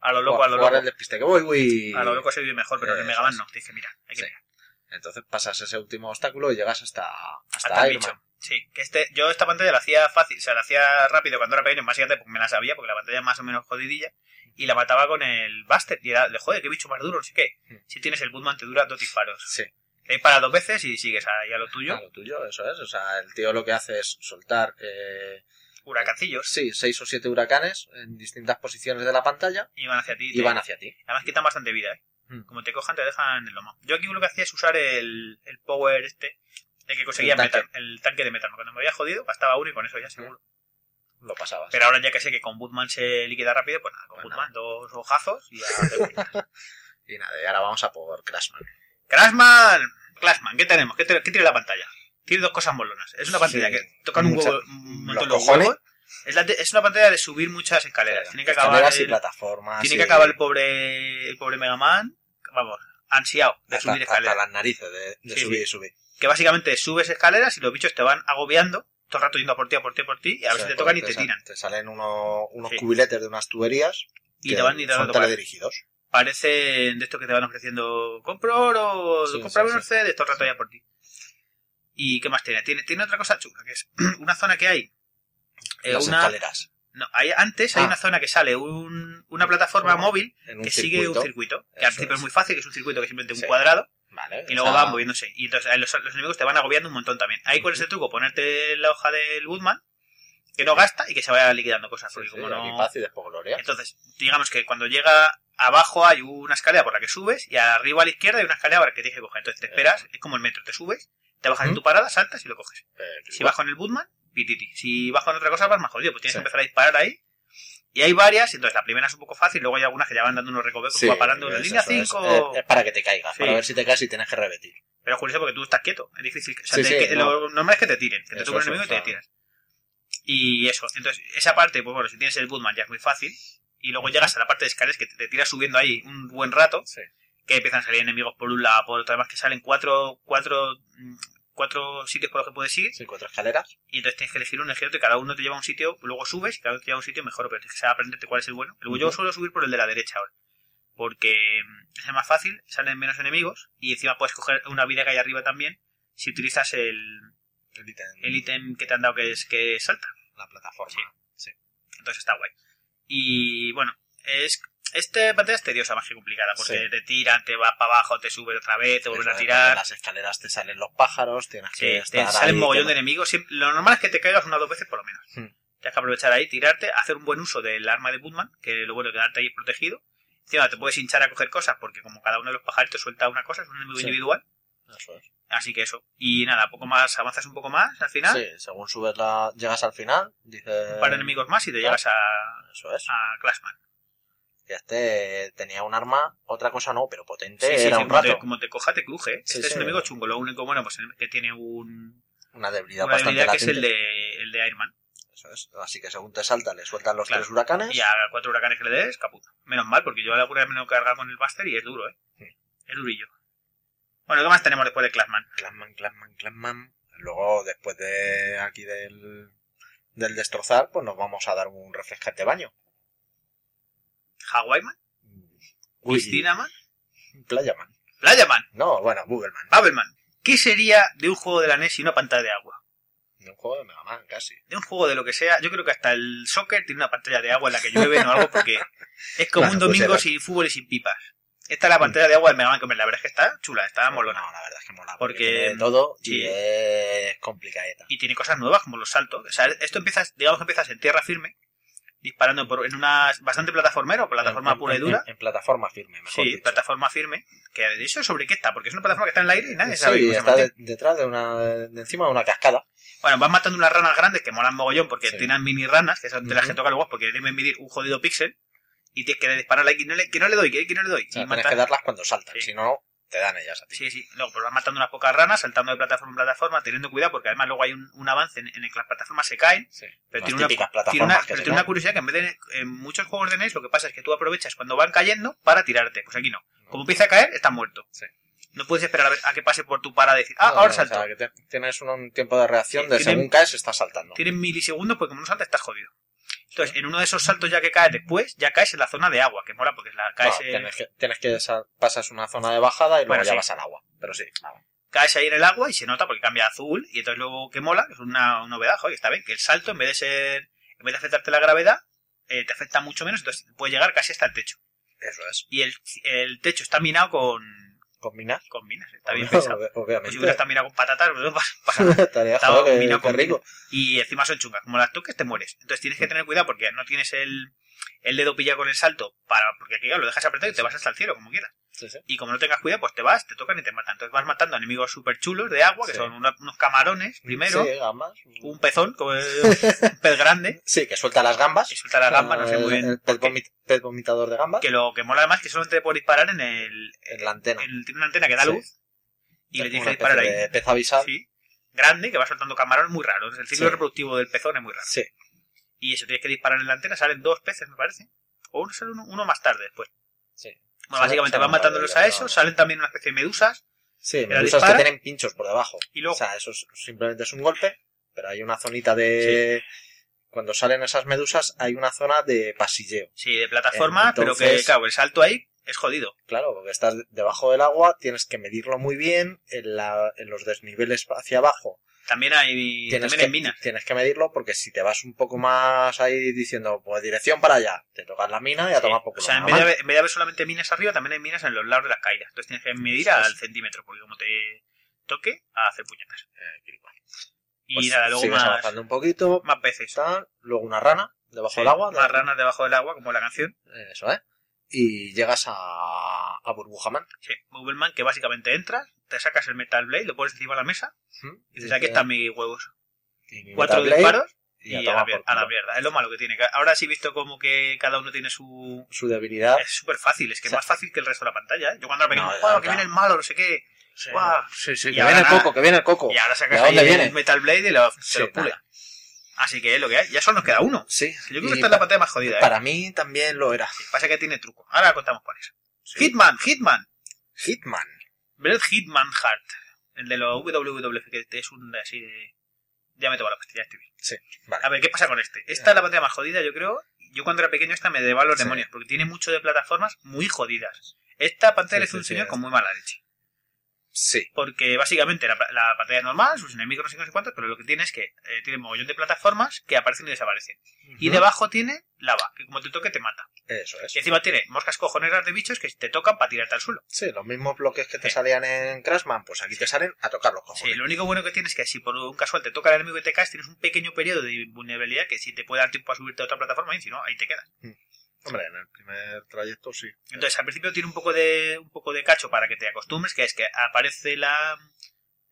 A lo loco, a lo loco. el despiste que voy, voy. A lo loco se vive mejor, pero en el Eso Mega Man es. no. Te dice, mira, hay que mirar. Entonces pasas ese último obstáculo y llegas hasta, hasta, Hasta el Iron bicho. Man. Sí, que este, yo esta pantalla la hacía fácil, o sea, la hacía rápido cuando era pequeño, básicamente porque me la sabía, porque la pantalla es más o menos jodidilla, y la mataba con el Buster, y era de joder, qué bicho más duro, no sé qué. Hmm. Si tienes el Bootman te dura dos disparos. Sí. Te para dos veces y sigues ahí a lo tuyo. A lo tuyo, eso es. O sea, el tío lo que hace es soltar, eh, Huracancillos. sí, seis o siete huracanes en distintas posiciones de la pantalla Y van hacia ti. y te- van hacia ti. Además quitan bastante vida, ¿eh? Hmm. Como te cojan, te dejan en el lomo. Yo aquí lo que hacía es usar el, el power este, el que conseguía El tanque. metal, el tanque de metal. Cuando me había jodido, gastaba uno y con eso ya seguro. Lo pasabas. Pero ahora ya que sé que con Bootman se liquida rápido, pues nada, con Pues Bootman dos hojazos y ya. Y nada, y ahora vamos a por Crashman. Crashman, Crashman, ¿qué tenemos? ¿Qué, te- qué tiene la pantalla? Tiene dos cosas molonas. Es una pantalla Sí. que tocan un huevo, un montón los cojones. huevos. Es, la es una pantalla de subir muchas escaleras. Tiene que acabar Escaleras y el, plataformas. tiene y- que acabar el pobre, el pobre Mega Man, vamos, ansiado de hasta, subir hasta escaleras. las narices de, de Sí, subir y subir. Que básicamente subes escaleras y los bichos te van agobiando, todo el rato yendo a por ti, a por ti, a por ti, y a ver si te tocan y te tiran. Te salen uno- unos Sí. cubiletes de unas tuberías Y que te van y te van a son teledirigidos. parecen de esto que te van ofreciendo compro oro, Sí, compra un sí. CD, esto rato ya por ti. ¿Y qué más tiene? Tiene, tiene otra cosa chula, que es una zona que hay. eh, las una, escaleras. no, hay, antes hay Ah. una zona que sale un, una plataforma móvil un que sigue un circuito. Que al principio es. es. muy fácil, que es un circuito que es simplemente un Sí. cuadrado, Vale. y luego sea, van moviéndose. Y entonces los, los enemigos te van agobiando un montón también. Ahí cuál es el truco, ponerte la hoja del Woodman, que no gasta y que se vaya liquidando cosas. sí, como no... paz y después gloria. Entonces, digamos que cuando llega abajo hay una escalera por la que subes y arriba a la izquierda hay una escalera por la que tienes que coger. Entonces te esperas, es como el metro, te subes, te bajas en tu parada, saltas y lo coges. Eh, Si vas con el Bootman, pititi. Si vas con otra cosa, vas más jodido, pues tienes Sí. que empezar a disparar ahí. Y hay varias, entonces la primera es un poco fácil, luego hay algunas que ya van dando unos recovecos, sí, va parando en la línea eso, es- 5. Es, es para que te caigas, Sí. para ver si te caes y tienes que repetir. Pero es curioso porque tú estás quieto, es difícil. O sea, Sí, te- que- no. lo normal es que te tiren, que te toque un enemigo y te tiras. Y eso, entonces esa parte, pues bueno, si tienes el Bootman ya es muy fácil. Y luego llegas a la parte de escaleras que te, te tiras subiendo ahí un buen rato, que empiezan a salir enemigos por un lado, por otro, además que salen cuatro, cuatro, mm, cuatro sitios por los que puedes ir, Sí, cuatro escaleras. y entonces tienes que elegir un elegir otro y cada uno te lleva a un sitio, luego subes y cada uno te lleva a un sitio mejor, pero tienes que saber aprenderte cuál es el bueno. Luego yo suelo subir por el de la derecha ahora, porque es el más fácil, salen menos enemigos y encima puedes coger una vida que hay arriba también si utilizas el, El ítem, el ítem que te han dado que es que salta. la plataforma. Sí. Entonces está guay. Y bueno, es este pantalla es tediosa más que complicada, porque Sí. te tiran, te vas para abajo, te subes otra vez, te vuelven a tirar. En las escaleras te salen los pájaros, tienes Sí, que te estar salen ahí, mogollón de enemigos. Lo normal es que te caigas una o dos veces por lo menos. Hmm. Tienes que aprovechar ahí, tirarte, hacer un buen uso del arma de Bootman, que lo bueno es quedarte ahí protegido. Encima te puedes hinchar a coger cosas, porque como cada uno de los pajaritos suelta una cosa, es un enemigo Sí. individual. Eso es. Así que eso. Y nada, poco más, avanzas un poco más al final, Sí, según subes la... llegas al final, dice... un par de enemigos más y te Ah. llegas a, Eso es. a Clashman. Que este tenía un arma, otra cosa no, pero potente, Sí, sí, era sí, un como, rato. te, como te coja, te cruje. ¿eh? Este es un enemigo chungo. Lo único bueno, pues que tiene un, Una debilidad una bastante debilidad que es el de, el de Iron Man. Eso es. Así que según te salta, le sueltan los Claro. tres huracanes. Y a cuatro huracanes que le des, caput. Menos mal, porque yo alguna vez me lo he cargado con el Buster y es duro, ¿eh? Es durillo. Bueno, ¿qué más tenemos después de Clashman? Clanman, clanman, clanman. Luego, después de aquí del, del destrozar, pues nos vamos a dar un refrescante baño. Hawaiiman, Uy, Cristina-man, Playaman. Playaman, No, bueno, Googleman. Babelman. ¿Qué sería de un juego de la NES y una pantalla de agua? De un juego de Mega Man, casi. De un juego de lo que sea, yo creo que hasta el soccer tiene una pantalla de agua en la que llueve o algo, porque es como Bueno, un domingo sin fútbol y sin pipas. Esta es la pantalla de agua del Mega Man, que la verdad es que está chula, está molona. No, la verdad es que mola. Porque- Porque tiene todo sí. y es complicadeta. y tiene cosas nuevas como los saltos. O sea, esto empiezas, digamos que empiezas en tierra firme, disparando por, en una bastante plataformero, plataforma En- pura y dura. En, en plataforma firme, mejor Sí, dicho. plataforma firme. Que de eso sobre qué está, porque es una plataforma que está en el aire y nadie Sí, sabe está de- detrás de una de encima de una cascada. Bueno, vas matando unas ranas grandes que molan mogollón porque Sí. tienen mini ranas, que son de las que tocan luego porque deben medir un jodido píxel. Y tienes que dispararle que no le, que no le doy, que, no le doy. O sea, y tienes que darlas cuando saltan, Sí. si no, te dan ellas a ti. Sí, sí. Luego pues vas matando unas pocas ranas, saltando de plataforma en plataforma, teniendo cuidado porque además luego hay un, un avance en, en el que las plataformas se caen. Sí. Pero tiene una, tiene una, pero tiene una curiosidad que en vez de en muchos juegos de NES lo que pasa es que tú aprovechas cuando van cayendo para tirarte. Pues aquí no. Como empieza a caer, estás muerto. Sí. No puedes esperar a, ver- a que pase por tu para decir, ah, No, ahora no, salto. o sea, que te- tienes un, un tiempo de reacción Sí, de tiene- según caes, estás saltando. Tienes milisegundos porque como no saltas estás jodido. Entonces, en uno de esos saltos ya que caes después, ya caes en la zona de agua, que mola porque la, caes, No, en- tienes que, tienes que sa- pasas una zona de bajada y luego Bueno, ya sí. vas al agua. Pero sí, caes ahí en el agua y se nota porque cambia a azul y entonces luego que mola, es una novedad, joder, está bien, que el salto en vez de ser, en vez de afectarte la gravedad, eh, te afecta mucho menos, entonces puede llegar casi hasta el techo. Eso es. Y el, el techo está minado con, Combinar. con minas, está bien pensado. Pues Obviamente. si hubiera estado minado con patatas, pues no pasa, nada. Estaría que- con rico. Y encima son chungas, como las toques te mueres. Entonces tienes que tener cuidado porque no tienes el, el dedo pillado con el salto, para porque aquí lo dejas apretado y te vas hasta el cielo, como quieras. Sí, sí. Y como no tengas cuidado, pues te vas, te tocan y te matan. Entonces vas matando enemigos súper chulos de agua, que Sí. son una- unos camarones primero, Sí, gambas. un pezón, como el- un pez grande, Sí, que suelta las gambas. y suelta la gamba, no sé muy El- bien. El pez, vomit- vomitador de gambas. Que lo que mola además es que solamente te puede disparar en el, En la antena. en- tiene una antena que da luz y le tienes que disparar ahí. pez. Grande, que va soltando camarones muy raros. El ciclo reproductivo del pezón es muy raro. Sí. Y eso tienes que disparar en la antena, salen dos peces, me parece. O uno, sale uno, uno más tarde después. Sí. Bueno, básicamente van matándolos a pero- salen también una especie de medusas. Sí, medusas que tienen pinchos por debajo. Y luego- O sea, eso es- simplemente es un golpe, pero hay una zonita de... Cuando salen esas medusas hay una zona de pasilleo. Sí, de plataforma, pero que, claro, el salto ahí es jodido. Claro, porque estás debajo del agua, tienes que medirlo muy bien, en, la- en los desniveles hacia abajo También hay, tienes también que, hay minas. tienes que medirlo porque si te vas un poco más ahí diciendo, pues dirección para allá, te tocas la mina y a Sí. tomar poco. O sea, en vez, de en vez de haber solamente minas arriba, también hay minas en los lados de las caídas. Entonces tienes que medir al centímetro, porque como te toque, a hacer puñetas. Y Pues nada, luego más, avanzando un poquito, más peces. tal, luego una rana debajo Sí, del agua. más ranas debajo del agua, como la canción. Eso, ¿eh? Y llegas a, a Burbujaman. Sí, Bubbleman, que básicamente entras, te sacas el Metal Blade, lo pones encima de la mesa, y dices, aquí están mis huevos. Mi Cuatro Blade, disparos y y, a la, a mierda. Es lo malo que tiene. Ahora sí he visto como que cada uno tiene su... Su debilidad. Es súper fácil, es que O sea, es más fácil que el resto de la pantalla, ¿eh? Yo cuando era pequeño, No, "Guau, no, que viene el malo, no sé qué. Sí, Guau. sí, sí, Y que ahora viene el coco, que viene el coco. Y ahora sacas ¿De ahí dónde el? Metal Blade y lo, se lo pule. nada. Así que es lo que hay. Ya solo nos queda uno. Sí. Yo creo y que esta es la pa- pantalla más jodida, ¿eh? Para mí también lo era. Sí, Pasa que tiene truco. Ahora contamos cuál es. Hitman, Hitman. Hitman. Bret Hitman Heart. El de los WWF, que es un así de... Ya me tomo la pastilla, estoy bien. Sí, vale. A ver, ¿qué pasa con este? Esta es la pantalla más jodida, yo creo. Yo cuando era pequeño esta me deba los Sí. demonios, porque tiene mucho de plataformas muy jodidas. Esta pantalla Sí, le hizo un señor con muy mala leche. Sí. Porque básicamente la, la pantalla es normal, sus enemigos no sé no sé cuántos, pero lo que tiene es que eh, tiene un mogollón de plataformas que aparecen y desaparecen. Y debajo tiene lava, que como te toque te mata. Eso es. Y encima tiene moscas cojoneras de bichos que te tocan para tirarte al suelo. Sí, los mismos bloques que te Sí. salían en Crashman, pues aquí te salen a tocar los Sí, cojones. lo único bueno que tienes es que si por un casual te toca el enemigo y te caes, tienes un pequeño periodo de vulnerabilidad que si te puede dar tiempo a subirte a otra plataforma, y si no, ahí te quedas. Hombre, en el primer trayecto sí. Entonces, al principio tiene un poco de un poco de cacho para que te acostumbres, que es que aparece la,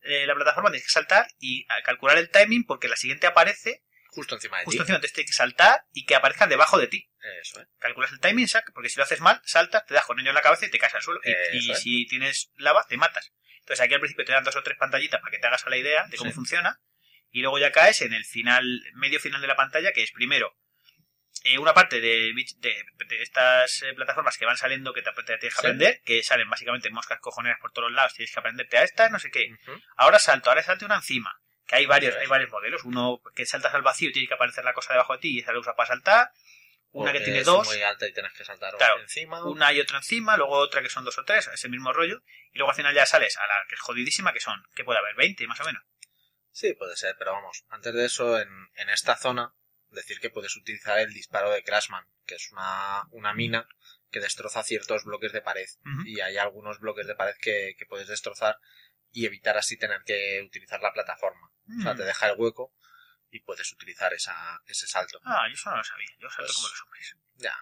eh, la plataforma, tienes que saltar y calcular el timing porque la siguiente aparece Justo encima de justo ti. encima, entonces tienes que saltar y que aparezca debajo de ti. Eso, ¿eh? Calculas el timing, sac, porque si lo haces mal, saltas, te das con ello en la cabeza y te caes al suelo. Y, Eso y es. si tienes lava, te matas. Entonces aquí al principio te dan dos o tres pantallitas para que te hagas a la idea de cómo Sí. funciona. Y luego ya caes en el final, medio final de la pantalla, que es primero eh, una parte de, bich- de- de estas eh, plataformas que van saliendo que te, te tienes que Sí. aprender, que salen básicamente moscas cojoneras por todos lados, tienes que aprenderte a estas, no sé qué. Ahora salto, ahora salto una encima. Que hay varios, hay varios modelos. Uno que saltas al vacío y tiene que aparecer la cosa debajo de ti y esa la usa para saltar. Una que tiene dos, muy alta y tienes que saltar Claro, encima. una y otra encima, luego otra que son dos o tres, ese mismo rollo. Y luego al final ya sales a la que es jodidísima, que son, que puede haber 20 más o menos. Sí, puede ser, pero vamos, antes de eso, en, en esta zona, decir que puedes utilizar el disparo de Crashman, que es una, una mina que destroza ciertos bloques de pared. Y hay algunos bloques de pared que, que puedes destrozar y evitar así tener que utilizar la plataforma. O sea, Mm. te deja el hueco y puedes utilizar esa, ese salto. Ah, yo eso no lo sabía. Yo salto Pues- como los hombres. Ya,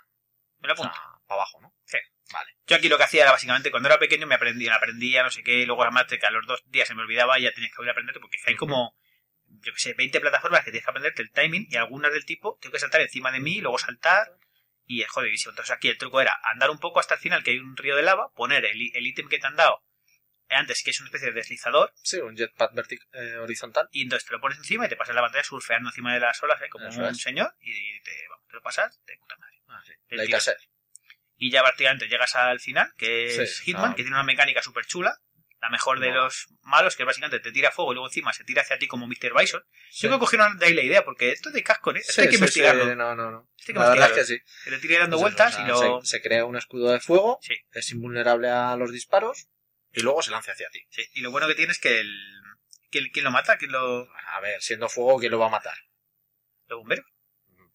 Me lo o sea, apunto. para abajo, ¿no? Sí. Vale. Yo aquí lo que hacía era básicamente cuando era pequeño me aprendía, aprendía, no sé qué, luego además de que a los dos días se me olvidaba y ya tenías que volver a aprenderte porque hay como, yo que sé, 20 plataformas que tienes que aprenderte el timing y algunas del tipo tengo que saltar encima de mí, luego saltar y es jodidísimo. Entonces aquí el truco era andar un poco hasta el final que hay un río de lava, poner el, el ítem que te han dado antes que es una especie de deslizador Sí, un jetpack vertic- eh, horizontal. y entonces te lo pones encima y te pasas la pantalla surfeando encima de las olas, ¿eh? como Eso un es. señor y te, vamos, te lo pasas de puta madre. Ah, sí. Del. Y ya prácticamente llegas al final, que Sí, es Hitman, ah. que tiene una mecánica súper chula. La mejor de No. los malos, que básicamente te tira fuego y luego encima se tira hacia ti como Mr. Bison. Sí. Yo creo que cogieron de ahí la idea, porque esto es de casco, ¿eh? Esto Sí, hay que sí, investigarlo. no, no, no. Esto hay que La verdad es investigarlo. que sí. Que le tire dando vueltas y lo... se, se crea un escudo de fuego, Sí. es invulnerable a los disparos y luego se lanza hacia ti. sí, Y lo bueno que tiene es que el... ¿Quién, quién lo mata? ¿Quién lo...? A ver, siendo fuego, ¿quién lo va a matar? ¿Los bomberos?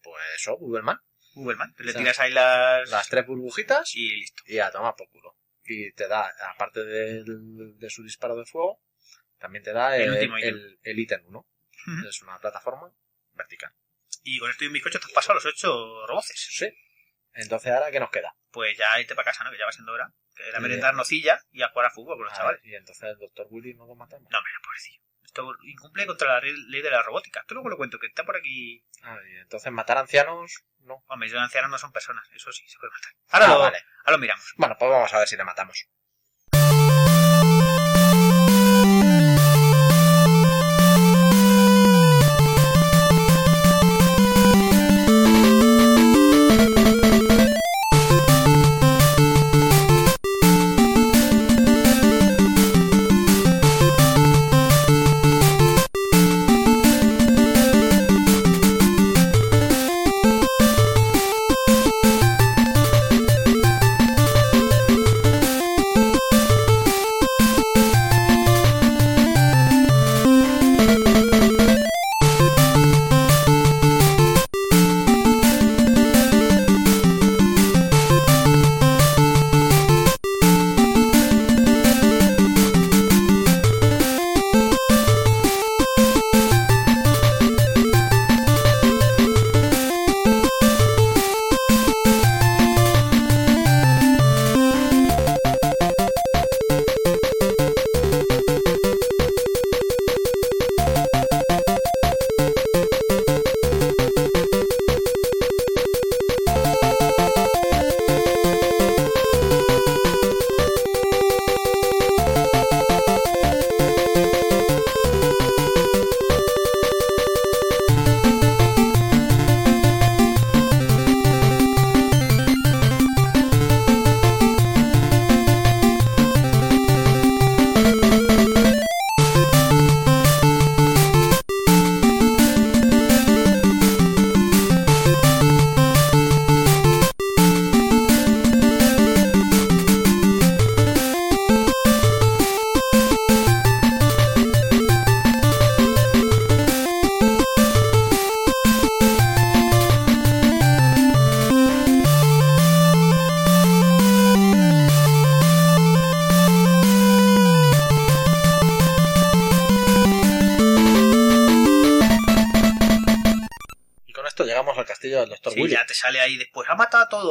Pues eso, Uberman. Uberman. Le O sea, tiras ahí las... Las tres burbujitas Y listo. y a tomar por culo. Y te da, aparte de su disparo de fuego, también te da El el, ítem. el, el ítem 1. Ujú. Es una plataforma vertical. Y con esto y un bizcocho te has pasado los ocho roboces. Sí. Entonces, ¿ahora qué nos queda? Pues ya irte para casa, ¿no? Que ya va siendo hora. Que Sí. merendar nocilla y a jugar a fútbol con los A chavales. y entonces el doctor Willy no lo matamos. No, mira, pobrecillo está, incumple contra la ley de la robótica. Tú luego lo cuento, que está por aquí. Ah, Entonces, matar ancianos, no. Hombre, los ancianos no son personas, eso sí, se puede matar. Ah, ahora, vale. ahora lo miramos. Bueno, pues vamos a ver si le matamos.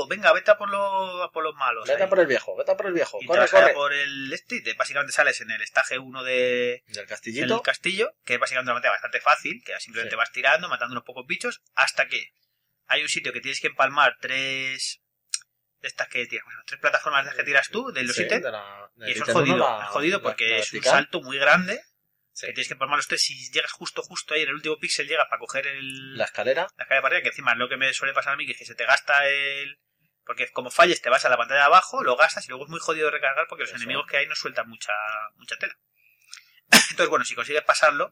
Venga, vete a por los, por los malos. Vete ahí. a por el viejo, vete a por el viejo. y te corre, vas por el este y te- básicamente sales en el estaje 1 de, Del el castillito. castillo, que es básicamente una bastante fácil, que simplemente Sí. vas tirando, matando unos pocos bichos, hasta que hay un sitio que tienes que empalmar tres de estas que tiras, bueno, tres plataformas de estas que tiras tú, de los Sí, ítems, del y eso es jodido, es jodido porque es un salto muy grande, Sí. que tienes que empalmar los tres, si llegas justo, justo ahí en el último píxel llegas para coger el, La escalera. la escalera de partida, que encima es lo que me suele pasar a mí, que es que se te gasta el... Porque como falles te vas a la pantalla de abajo, lo gastas y luego es muy jodido de recargar porque los Eso. enemigos que hay no sueltan mucha, mucha tela. Entonces, bueno, si consigues pasarlo,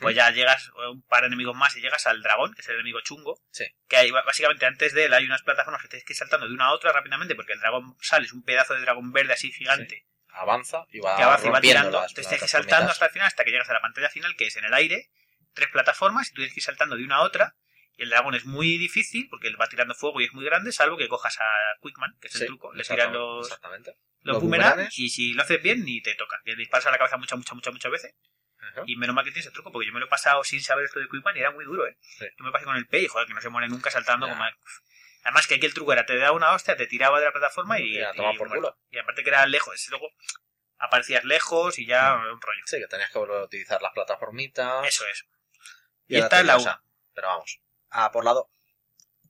pues ya llegas eh, un par de enemigos más y llegas al dragón, que es el enemigo chungo. Sí. Que hay, básicamente antes de él hay unas plataformas que tienes que ir saltando de una a otra rápidamente porque el dragón sale, es un pedazo de dragón verde así gigante avanza y va que avanza y va rompiendo tirando. Entonces tienes que ir saltando hasta el final, hasta que llegas a la pantalla final, que es en el aire, tres plataformas, y tú tienes que ir saltando de una a otra. Y el dragón es muy difícil porque él va tirando fuego y es muy grande, salvo que cojas a Quickman, que es el Sí, truco. Le tiras los, Exactamente. los los boomerangs. y si lo haces bien, ni te toca. Le disparas a la cabeza muchas, muchas, muchas, muchas veces. Y menos mal que tienes el truco, porque yo me lo he pasado sin saber esto de Quickman y era muy duro, ¿eh? Sí. Yo me pasé con el P y joder, que no se muere nunca saltando Ya. como... Además que aquí el truco era, te da una hostia, te tiraba de la plataforma y... Y por culo. Y aparte que era lejos, luego aparecías lejos y ya Mm. un rollo. Sí, que tenías que volver a utilizar las plataformitas. Eso es. Y esta es la vas a- una. Pero vamos. A por la 2.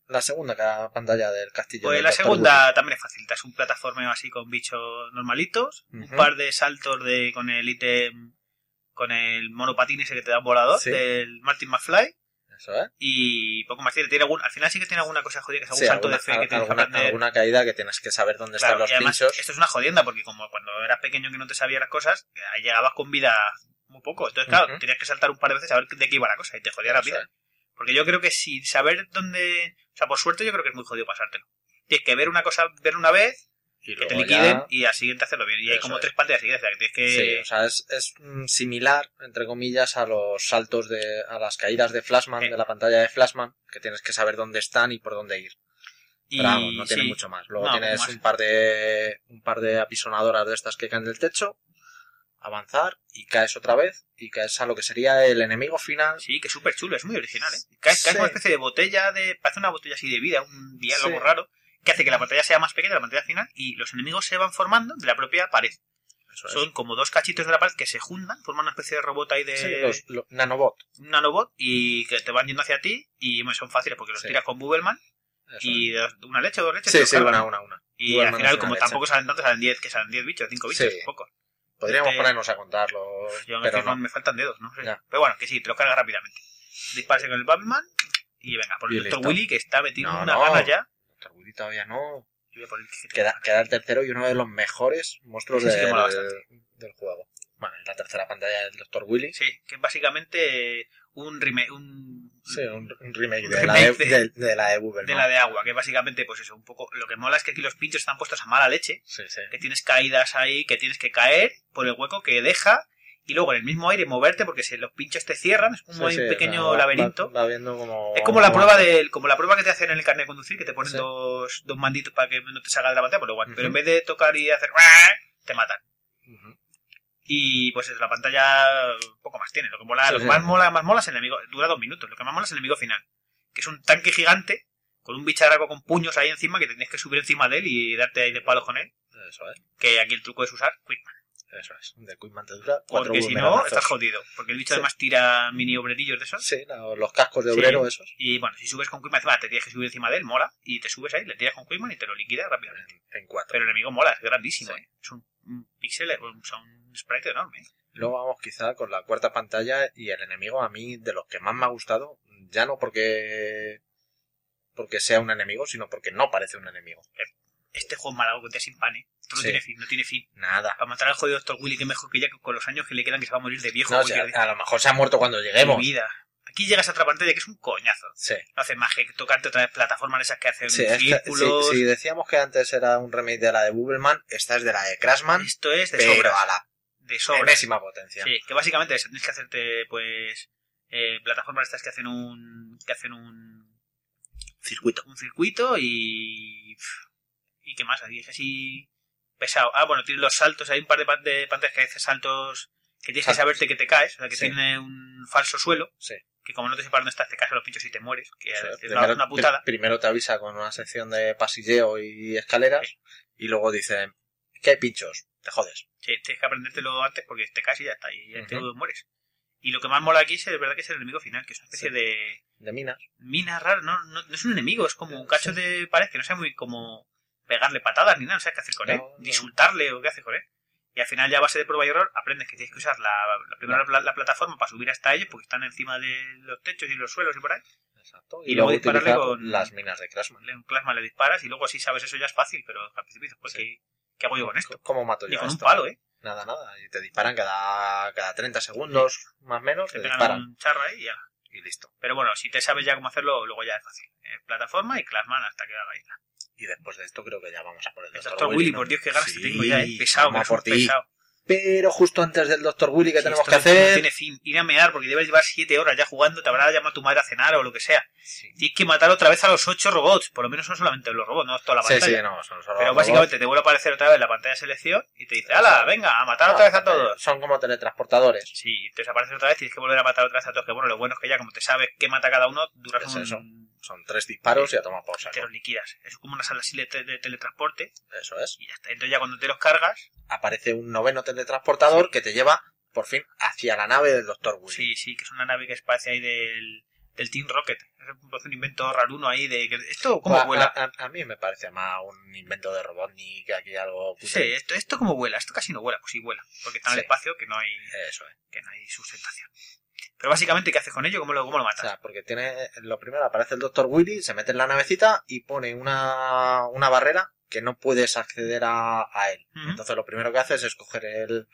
La segunda ca- pantalla del castillo. Pues del la segunda también es fácil. Es un plataformeo así con bichos normalitos. Un par de saltos de con el ítem. Con el monopatín ese que te da un volador. Sí. Del Martin McFly. Eso, ¿eh? Y poco más tiene. tiene algún, al final sí que tiene alguna cosa jodida, que es algún Sí, salto alguna, de fe que tienes que alguna, aprender. alguna caída que tienes que saber dónde Claro, están los y además, pinchos. esto es una jodienda porque como cuando eras pequeño que no te sabías las cosas, llegabas con vida muy poco. Entonces, claro, tenías que saltar un par de veces a ver de qué iba la cosa y te jodía la vida. Porque yo creo que sin saber dónde... O sea, por suerte yo creo que es muy jodido pasártelo. Tienes que ver una cosa, ver una vez, Y que te liquiden ya- y al siguiente hacerlo bien. Y hay como es. tres pantallas seguidas, o sea, que tienes que... Sí, o sea, es, es mm, similar, entre comillas, a los saltos de, a las caídas de Flashman, Sí. de la pantalla de Flashman, que tienes que saber dónde están y por dónde ir. y, Pero vamos, no tiene sí. mucho más. Luego No, tienes más. un par de, un par de apisonadoras de estas que caen del techo, avanzar y caes otra vez y caes a lo que sería el enemigo final. Sí, que es súper chulo, es muy original, ¿eh? Caes, caes Sí. una especie de botella de... Parece una botella así de vida, un diálogo Sí. raro, que hace que la pantalla sea más pequeña, la pantalla final, y los enemigos se van formando de la propia pared. Eso es. Son como dos cachitos de la pared que se juntan, forman una especie de robot ahí de Sí, los, los nanobot. un nanobot y que te van yendo hacia ti y bueno, son fáciles porque los Sí. tiras con Bubbleman y una leche o dos es. leches. Sí, sí, una, una, una. Y al final, una como leche. tampoco salen tantos, salen 10, que salen 10 bichos, 5 bichos, Sí. pocos. Podríamos Este- ponernos a contarlos, Yo pero no. me faltan dedos, no sé. Ya. Pero bueno, que sí, te los cargas rápidamente. Disparse con el Bubbleman y venga, por el. Willy que está metido No, unas no. ganas ya. Todavía no. Queda, queda el tercero y uno de los mejores monstruos sí del, del juego. Bueno, es la tercera pantalla del Dr. Willy. Sí, que es básicamente un remake, un Sí, un, un remake, Un de, la de, remake de- la de Google. de la de agua, que básicamente, pues eso, un poco. Lo que mola es que aquí los pinchos están puestos a mala leche. Sí, sí. que tienes caídas ahí, que tienes que caer por el hueco que deja y luego en el mismo aire moverte porque si los pinchos te cierran, es como Sí, un pequeño laberinto. Va, como... es como la prueba del, como la prueba que te hacen en el carnet de conducir, que te ponen Sí. dos, dos manditos para que no te salga de la pantalla, pues igual. Pero en vez de tocar y hacer te matan. Y pues la pantalla poco más tiene. Lo que mola, lo que más mola, más mola es el enemigo, dura dos minutos, lo que más mola es el enemigo final. Que es un tanque gigante con un bicharraco con puños ahí encima que te tienes que subir encima de él y darte ahí de palos con él. Eso es. Que aquí el truco es usar Quickman. Eso es. De Quickman te dura cuatro Porque si no, estás jodido. Porque el bicho Sí. además tira mini obrerillos de esos. Sí, los cascos de Sí. obrero esos. Y bueno, si subes con encima te tienes que subir encima de él, mola. Y te subes ahí, le tiras con Quickman y te lo liquida rápidamente. En, en cuatro. Pero el enemigo mola, es grandísimo. Sí. ¿eh? Es un, un píxel, un, son un sprite enorme. ¿eh? Luego vamos quizá con la cuarta pantalla y el enemigo a mí de los que más me ha gustado, ya no porque porque sea un enemigo, sino porque no parece un enemigo. Este juego es malo que te sin pan, ¿eh? Esto no Sí. tiene fin, no tiene fin. Nada. Para matar al jodido Dr. Willy, que mejor que ya con los años que le quedan que se va a morir de viejo. No, o sea, a lo mejor se ha muerto cuando Mi lleguemos. vida. Aquí llegas a otra pantalla que es un coñazo. Sí. No hace más que tocarte otra vez plataformas esas que hacen Sí, círculos. si, decíamos que antes era un remake de la de Bubbleman, esta es de la de Crashman, Esto es de pero sobra. a la De sobra. enésima potencia. Sí, que básicamente eso, tienes que hacerte, pues, eh, plataformas estas que hacen un, que hacen un Circuito. un circuito y, y qué más, aquí es así pesado. Ah, bueno, tienes los saltos, hay un par de, pan- de pantallas que haces saltos que tienes que saberte que te caes, o sea, que Sí. tiene un falso suelo, Sí. que como no te sepas dónde estás, te caes a los pinchos y te mueres, que O sea, es una, una putada. pri- primero te avisa con una sección de pasilleo y escaleras y luego dice que hay pinchos, te jodes. Sí, tienes que aprendértelo antes porque te caes y ya está, y ya te mueres. Y lo que más mola aquí es, es verdad que es el enemigo final, que es una especie Sí. de De minas. mina rara, no, no, no es un enemigo, es como un cacho de pared que no sabe muy cómo pegarle patadas ni nada, no sabes qué hacer con él, No, insultarle o qué hacer con él. Y al final ya a base de prueba y error aprendes que tienes que usar la, la primera pla- la plataforma para subir hasta ellos porque están encima de los techos y los suelos y por ahí. Exacto. Y luego dispararle con- las minas de Crashman. Le- Un plasma le disparas y luego si sabes eso ya es fácil, pero al principio dices, pues, Sí. ¿qué, qué hago yo con esto? ¿Cómo mato yo con un esto? palo, ¿eh? Nada, nada. Y te disparan cada, cada 30 segundos, más o menos, Te te pegan disparan. un charro ahí y ya. Y listo. Pero bueno, si te sabes ya cómo hacerlo, luego ya es fácil. Plataforma y Classman hasta que haga isla. Y después de esto creo que ya vamos a por el Dr. Dr. Willy, ¿no? por Dios, qué ganas Sí, te tengo ya, eh. Pesado, a por pesado. Pero justo antes del Dr. Willy, ¿qué Si tenemos que no- no hacer? tiene fin. Ir a mear porque debes llevar 7 horas ya jugando, te habrá llamado tu madre a cenar o lo que sea. Sí, Tienes que matar otra vez a los 8 robots. Por lo menos no solamente los robots, no toda la sí, pantalla. sí, no, son solo Pero robots. básicamente te vuelve a aparecer otra vez la pantalla de selección y te dice, ¡hala, venga, a matar otra vez a todos! Son como teletransportadores. Sí, te desaparece otra vez y tienes que volver a matar otra vez a todos. Que bueno, lo bueno es que ya como te sabes qué mata cada uno, duras Es un... eso. Son tres disparos y a tomar por saco. te los liquidas. Es como una sala así de, te- de teletransporte Eso es. y ya está. Entonces ya cuando te los cargas, Aparece un noveno teletransportador que te lleva, por fin, hacia la nave del Dr. Willy. sí, sí, que es una nave que es parece ahí del, del Team Rocket. Es un, invento raruno ahí de... ¿Esto cómo a, vuela? a- a mí me parece más un invento de Robotnik que aquí algo Sí, cutre. esto, esto cómo vuela, esto casi no vuela, pues sí vuela, porque está en el Sí. espacio que no hay, Eso es. que no hay sustentación. Pero básicamente, ¿qué haces con ello? ¿Cómo lo, cómo lo O matas? sea, porque tiene, lo primero aparece el Dr. Willy, se mete en la navecita y pone una, una barrera que no puedes acceder a, a él. Entonces lo primero que haces es coger el,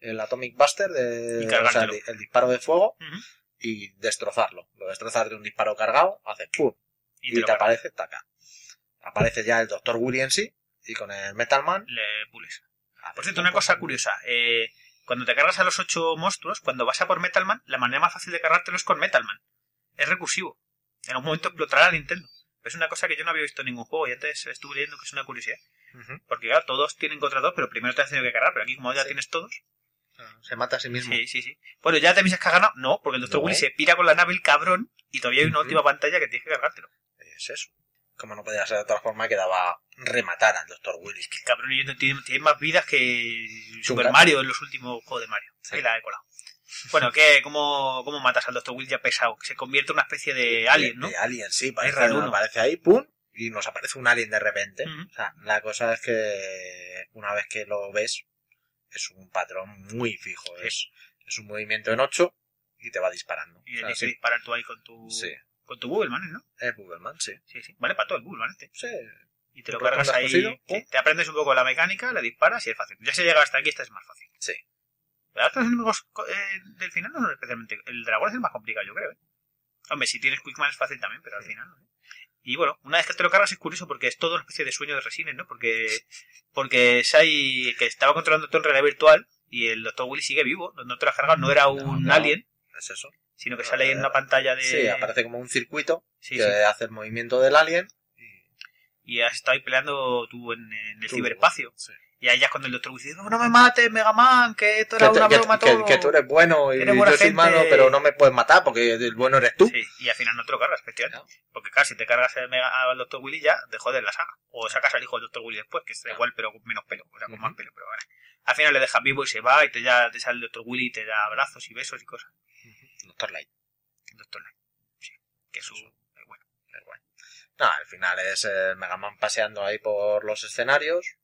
el Atomic Buster, de, o sea, el, el disparo de fuego y destrozarlo. Lo destrozas de un disparo cargado, haces pum, Y y, te aparece, taca. Aparece ya el Dr. Willy en sí y con el Metal Man. Le pules. haces Por cierto, una cosa curiosa. eh, cuando te cargas a los ocho monstruos, cuando vas a por Metalman, la manera más fácil de cargártelo es con Metalman. Es recursivo. En algún momento explotará la Nintendo. Es una cosa que yo no había visto en ningún juego y antes estuve leyendo que es una curiosidad. Porque claro, todos tienen contra dos, pero primero te has tenido que cargar, pero aquí como ya Sí. tienes todos. Se mata a sí mismo. Sí, sí, sí. Bueno, ya te piensas que has ganado. No, porque el Dr. No. Willy se pira con la nave el cabrón y todavía hay una última pantalla que tienes que cargártelo. Es eso. Como no podía ser de otra forma, quedaba rematar al Dr. Willy. El cabrón y tiene, tiene más vidas que Super gato. Mario en los últimos juegos de Mario. Sí. Ahí la he colado. Bueno, ¿qué, cómo, ¿cómo matas al Dr. Will ya pesado? Que se convierte en una especie de alien, ¿no? De alien, sí. Parece, raro, aparece ahí, pum, y nos aparece un alien de repente. O sea, la cosa es que una vez que lo ves, es un patrón muy fijo. Sí. Es, es un movimiento en 8 y te va disparando. Y O sea, tienes que sí, disparar tú ahí con tu, sí. Con tu Bubbleman, ¿no? Es Bubbleman, sí. Sí, sí. Vale para todo el Bubbleman este. Sí. Y te lo cargas ahí. cosido, te aprendes un poco la mecánica, le disparas y es fácil. Ya se llega hasta aquí, este es más fácil. Sí. ¿Verdad que los enemigos eh, del final no son especialmente... El dragón es el más complicado, yo creo, ¿eh? Hombre, si tienes Quickman es fácil también, pero al final no. ¿eh? Y bueno, una vez que te lo cargas es curioso porque es todo una especie de sueño de Resines, ¿no? Porque, porque Sai, que estaba controlando todo en realidad virtual, y el Dr. Willy sigue vivo, no te lo has cargado, no era un no. alien, Es eso. Sino que sale en una pantalla de... Sí, aparece como un circuito Sí, que sí. hace el movimiento del alien. Y Y has estado ahí peleando tú en, en el Tú, ciberespacio. sí. Y ahí ya es cuando el. Willy dice, no me mates, Mega Man, que esto Que, era te- una que- broma que- todo. que tú eres bueno y Eres yo soy malo, pero no me puedes matar porque el bueno eres tú. Sí, y al final no te lo cargas, efectivamente. Porque claro, si te cargas el Mega, al Dr. Willy ya, de joder la saga. O sacas al hijo del Dr. Willy después, que es igual pero con menos pelo, o sea, con más pelo, pero bueno. Al final le dejas vivo y se va y te, ya, te sale el Dr. Willy y te da abrazos y besos y cosas. Doctor Light. Dr. Light. Sí, que es un... es bueno. Es guay. No, al final es el Mega Man paseando ahí por los escenarios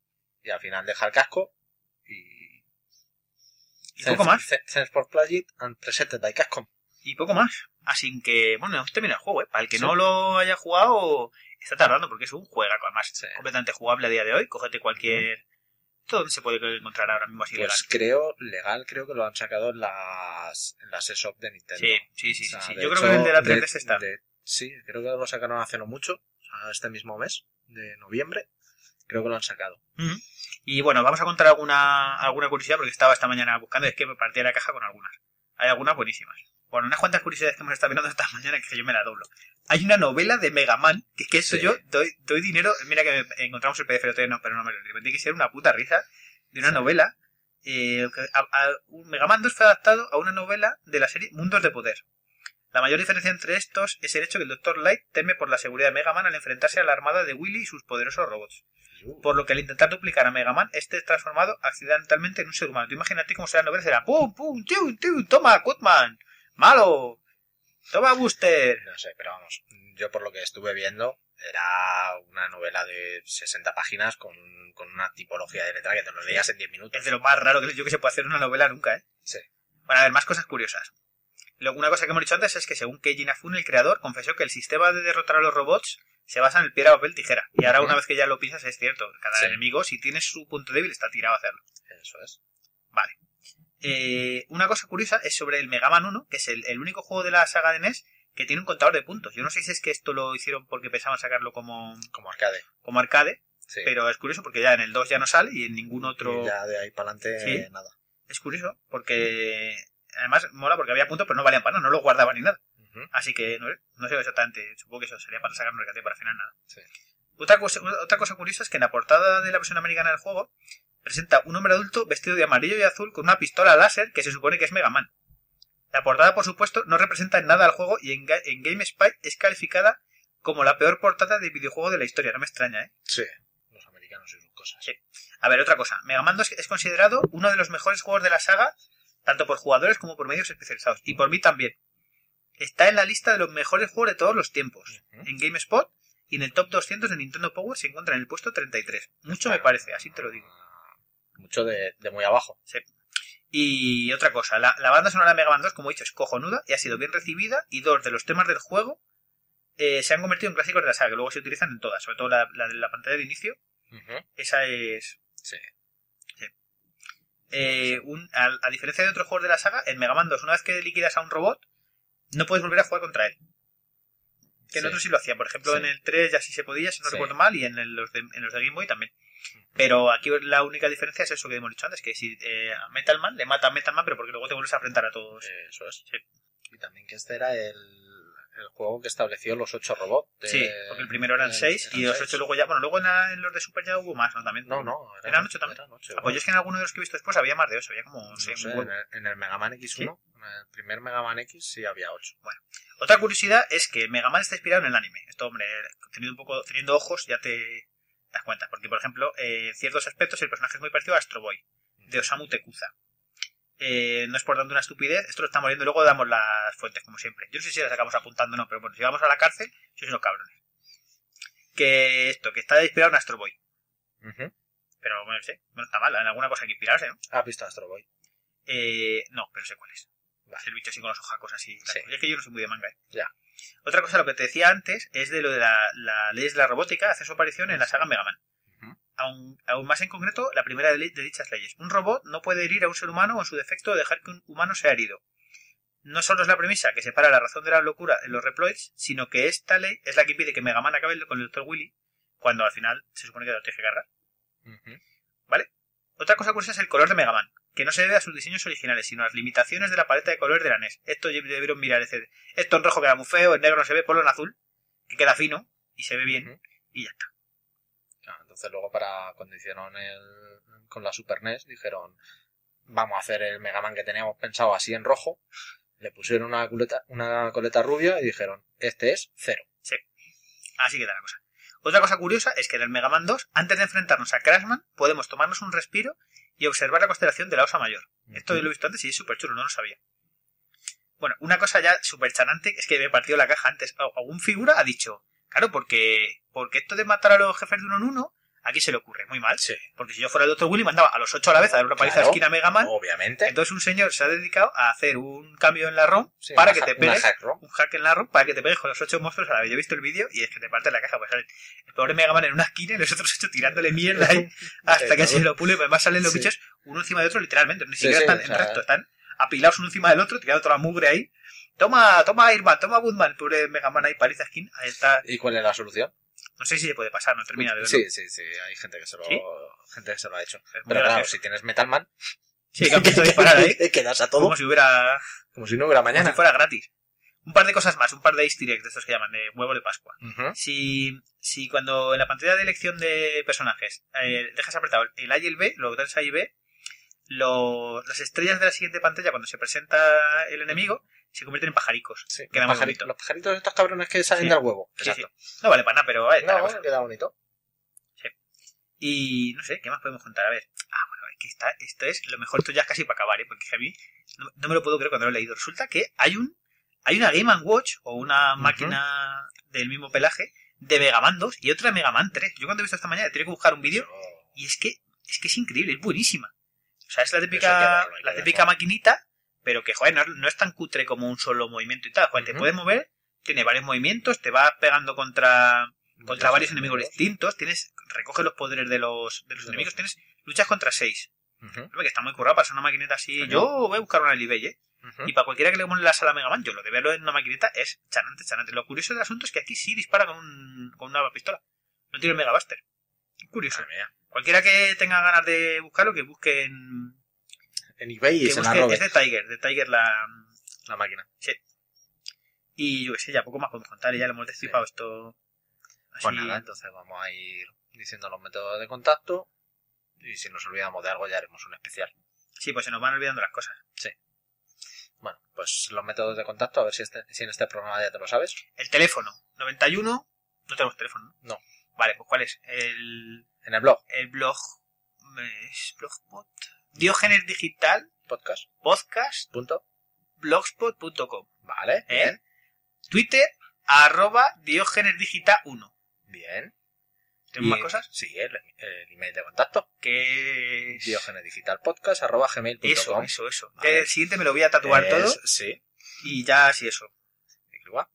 y al final deja el casco y... Y poco más. Th- Thanks for and presented by Capcom. Y poco más. Así que, bueno, hemos terminado el juego, ¿eh? Para el que Sí. no lo haya jugado, está tardando porque es un juegaco, además, Sí. completamente jugable a día de hoy. Cógete cualquier... ¿Esto dónde se puede encontrar ahora mismo así Pues legal? creo, legal, creo que lo han sacado en las, en las eShop de Nintendo. Sí, sí, sí, O sea, sí. sí. de Yo creo que el de la de- 3DS está. de- sí, creo que lo sacaron hace no mucho, este mismo mes, de noviembre. Creo que lo han sacado. Y bueno, vamos a contar alguna, alguna curiosidad porque estaba esta mañana buscando es que me partí la caja con algunas. Hay algunas buenísimas. Bueno, unas cuantas curiosidades que hemos estado mirando esta mañana que yo me la doblo. Hay una novela de Mega Man, que es que esto Sí. yo doy, doy dinero, mira que encontramos el PDF, no, pero no me lo tiene que ser una puta risa, de una Sí. novela eh, a- Mega Man 2 fue adaptado a una novela de la serie Mundos de Poder. La mayor diferencia entre estos es el hecho que el Dr. Light teme por la seguridad de Mega Man al enfrentarse a la armada de Willy y sus poderosos robots. Por lo que al intentar duplicar a Mega Man, este es transformado accidentalmente en un ser humano. Tú imagínate cómo será la novela, será ¡Pum, pum, tiu, tiu! ¡Toma, Cutman! ¡Malo! ¡Toma, Booster! No sé, pero vamos, yo por lo que estuve viendo, era una novela de 60 páginas con, con una tipología de letra que te lo leías en 10 minutos. Es de lo más raro que yo que se puede hacer en una novela nunca, ¿eh? Sí. Bueno, a ver, más cosas curiosas. Lo- Una cosa que hemos dicho antes es que según Keiji Inafune, el creador, confesó que el sistema de derrotar a los robots se basa en el piedra, papel, tijera. Y ahora una vez que ya lo piensas es cierto. Cada Sí. enemigo, si tiene su punto débil, está tirado a hacerlo. Eso es. Eh, una cosa curiosa es sobre el Mega Man 1, que es el, el único juego de la saga de NES que tiene un contador de puntos. Yo no sé si es que esto lo hicieron porque pensaban sacarlo como, Como arcade. como arcade, Sí. pero es curioso porque ya en el 2 ya no sale y en ningún otro... Y ya de ahí para adelante, Sí. nada. Es curioso porque además mola porque había puntos pero no valían para nada, no los guardaba ni nada. Así que no, no sé exactamente, supongo que eso sería para sacar un recate para al final nada. Sí. Otra cosa, otra cosa curiosa es que en la portada de la versión americana del juego presenta un hombre adulto vestido de amarillo y azul con una pistola láser que se supone que es Mega Man. La portada, por supuesto, no representa en nada al juego y en, Ga- en GameSpy es calificada como la peor portada de videojuego de la historia. No me extraña, ¿eh? Sí. Los americanos y sus cosas. Sí. A ver, otra cosa. Mega Man 2 es considerado uno de los mejores juegos de la saga, tanto por jugadores como por medios especializados. Y por mí también. Está en la lista de los mejores juegos de todos los tiempos. En GameSpot y en el top 200 de Nintendo Power se encuentra en el puesto 33. Mucho me parece, así te lo digo. Mucho de, de muy abajo. Y otra cosa, la, la banda sonora de Mega Man 2, como he dicho, es cojonuda y ha sido bien recibida. Y dos de los temas del juego eh, se han convertido en clásicos de la saga, que luego se utilizan en todas, sobre todo la, la de la pantalla de inicio. Esa es, Sí. Eh, un- a, a diferencia de otros juegos de la saga, en Mega Man 2, una vez que liquidas a un robot, no puedes volver a jugar contra él. Que en Sí. otros sí lo hacía. Por ejemplo, Sí. en el 3 ya sí se podía, si no Sí. recuerdo mal, y en el- los, de, en los de Game Boy también. Pero aquí la única diferencia es eso que hemos dicho antes, que si eh, a Metal Man le mata a Metal Man, pero porque luego te vuelves a enfrentar a todos. Eso es. Sí. Y también que este era el, el juego que estableció los ocho robots. de- Sí, porque el primero eran eh, 6 y eran los seis. 8 luego ya, bueno, luego en, la- en los de Super ya hubo más, ¿no? También. No, no. ¿Eran ocho también? eran ocho, Ah, pues yo es que en alguno de los que he visto después había más de 8, había como, no No sé, en, el, en el Mega Man X1, en el primer Mega Man X sí había 8. Otra curiosidad es que Mega Man está inspirado en el anime. Esto, hombre, teniendo un poco, teniendo ojos ya te das cuenta. Porque, por ejemplo, eh, en ciertos aspectos el personaje es muy parecido a Astro Boy, de Osamu Tekuza. Eh, no es por tanto una estupidez, esto lo estamos viendo y luego damos las fuentes, como siempre. Yo no sé si las acabamos apuntando o no, pero bueno, si vamos a la cárcel, sois unos cabrones. Que esto, que está inspirado en Astro Boy. Pero bueno, no está mal, en alguna cosa hay que inspirarse, ¿no? ¿Has visto Astro Boy? Eh, no, pero sé cuál es. Es el bicho así con los ojacos así. Sí. Es que yo no soy muy de manga, ¿eh? Ya. Otra cosa, lo que te decía antes, es de lo de la, la ley de la robótica, hace su aparición en la saga Mega Man. Aún, aún más en concreto, la primera de, ley- de dichas leyes. Un robot no puede herir a un ser humano o en su defecto dejar que un humano sea herido. No solo es la premisa que separa la razón de la locura en los reploids, sino que esta ley es la que impide que Mega Man acabe con el Dr. Willy, cuando al final se supone que lo tiene que cargar. Otra cosa curiosa es el color de Mega Man, que no se debe a sus diseños originales, sino a las limitaciones de la paleta de colores de la NES. Esto debieron mirar, es decir, esto en rojo queda muy feo, en negro no se ve, ponlo en azul, que queda fino y se ve bien, y ya está. Ah, entonces luego para cuando hicieron el con la Super NES dijeron vamos a hacer el Mega Man que teníamos pensado así en rojo le pusieron una coleta, una coleta rubia y dijeron este es cero Así queda la cosa. Otra cosa curiosa es que en el Mega Man 2, antes de enfrentarnos a Crashman, podemos tomarnos un respiro y observar la constelación de la Osa Mayor. Esto lo he visto antes y es súper chulo, no lo sabía. Bueno, una cosa ya súper chanante es que me partió la caja antes. Algún figura ha dicho, claro, porque, porque esto de matar a los jefes de uno en uno, aquí se le ocurre muy mal. sí Porque si yo fuera el Dr. Willy, mandaba a los ocho a la vez a dar una paliza Claro. de esquina a Mega Man. obviamente Entonces un señor se ha dedicado a hacer un cambio en la ROM Sí, para que te pegues hack un hack en la ROM para que te pegues con los ocho monstruos a la vez. Yo he visto el vídeo y es que te parte la caja. Pues sale el pobre Mega Man en una esquina y los otros ocho tirándole mierda ahí hasta que se lo pule. Además salen los Sí. bichos uno encima de otro literalmente. Ni siquiera sí, están en sea, recto, están apilados uno encima del otro, tirando toda la mugre ahí. Toma, toma Irma, toma Woodman, el pobre Mega Man ahí, paliza skin. Ahí está. ¿Y cuál es la solución? No sé si se puede pasar, no termina de verlo. Sí, sí, sí, hay gente que se lo, ¿Sí? gente que se lo ha hecho. Pero claro, gracioso. si tienes Metal Man, Sí, que disparar ahí. quedas a todo Como si hubiera. como si no hubiera Como mañana. si fuera gratis. Un par de cosas más, un par de easter eggs de estos que llaman, de huevo de Pascua. Si, si cuando en la pantalla de elección de personajes eh, dejas apretado el A y el B, lo das A y B, los, las estrellas de la siguiente pantalla, cuando se presenta el enemigo, se convierten en pajaricos. Sí, Queda los, pajari- los pajaritos estos cabrones que salen Sí. del huevo. Sí, Exacto. sí. No vale para nada, pero cosa. No, queda bonito. Y no sé, ¿qué más podemos contar? A ver. Ah, bueno, es que está, esto es lo mejor, esto ya es casi para acabar, ¿eh? Porque a mí no, no me lo puedo creer cuando lo he leído. Resulta que hay un hay una Game Watch o una máquina del mismo pelaje de Mega Man 2 y otra de Mega Man 3. Yo cuando he visto esta mañana tenido que buscar un vídeo y es que es que es increíble, es buenísima. O sea, es la típica, la típica maquinita, pero que, joder, no, no es tan cutre como un solo movimiento y tal. Joder, te puedes mover, tiene varios movimientos, te va pegando contra, contra varios enemigos distintos, tienes, recoge los poderes de los, de los De enemigos, los- tienes, luchas contra seis. Hombre, que está muy currado para una maquineta así. Yo voy a buscar una eBay, ¿eh? Y para cualquiera que le pone la sala Mega Man, yo lo de verlo en una maquineta es chanante, chanante. Lo curioso del asunto es que aquí sí dispara con, un, con una pistola. No tiene Mega Buster. Curioso. Cualquiera que tenga ganas de buscarlo, que busque en... EBay y Que se la robe es de Tiger, de Tiger la... la máquina. Y yo qué sé, ya poco más podemos contar y ya le hemos destripado esto. Así... Pues nada, entonces vamos a ir diciendo los métodos de contacto. Y si nos olvidamos de algo, ya haremos un especial. Sí, pues se nos van olvidando las cosas. Bueno, pues los métodos de contacto, a ver si, este, si en este programa ya te lo sabes. El teléfono, 91... No tenemos teléfono, ¿no? No. Vale, pues ¿cuál es? El, En el blog, el blog... ¿Es blogspot? Diógenes Digital podcast, Podcast punto. blogspot.com. Vale, ¿Eh? bien, Twitter, arroba Diógenes Digital 1. bien. ¿Tenemos más cosas? Sí, el, el email de contacto. Que es... Diogenesdigitalpodcast arroba gmail.com. Eso, eso, eso. Vale. El siguiente me lo voy a tatuar Es- todo Sí, y ya así eso. igual.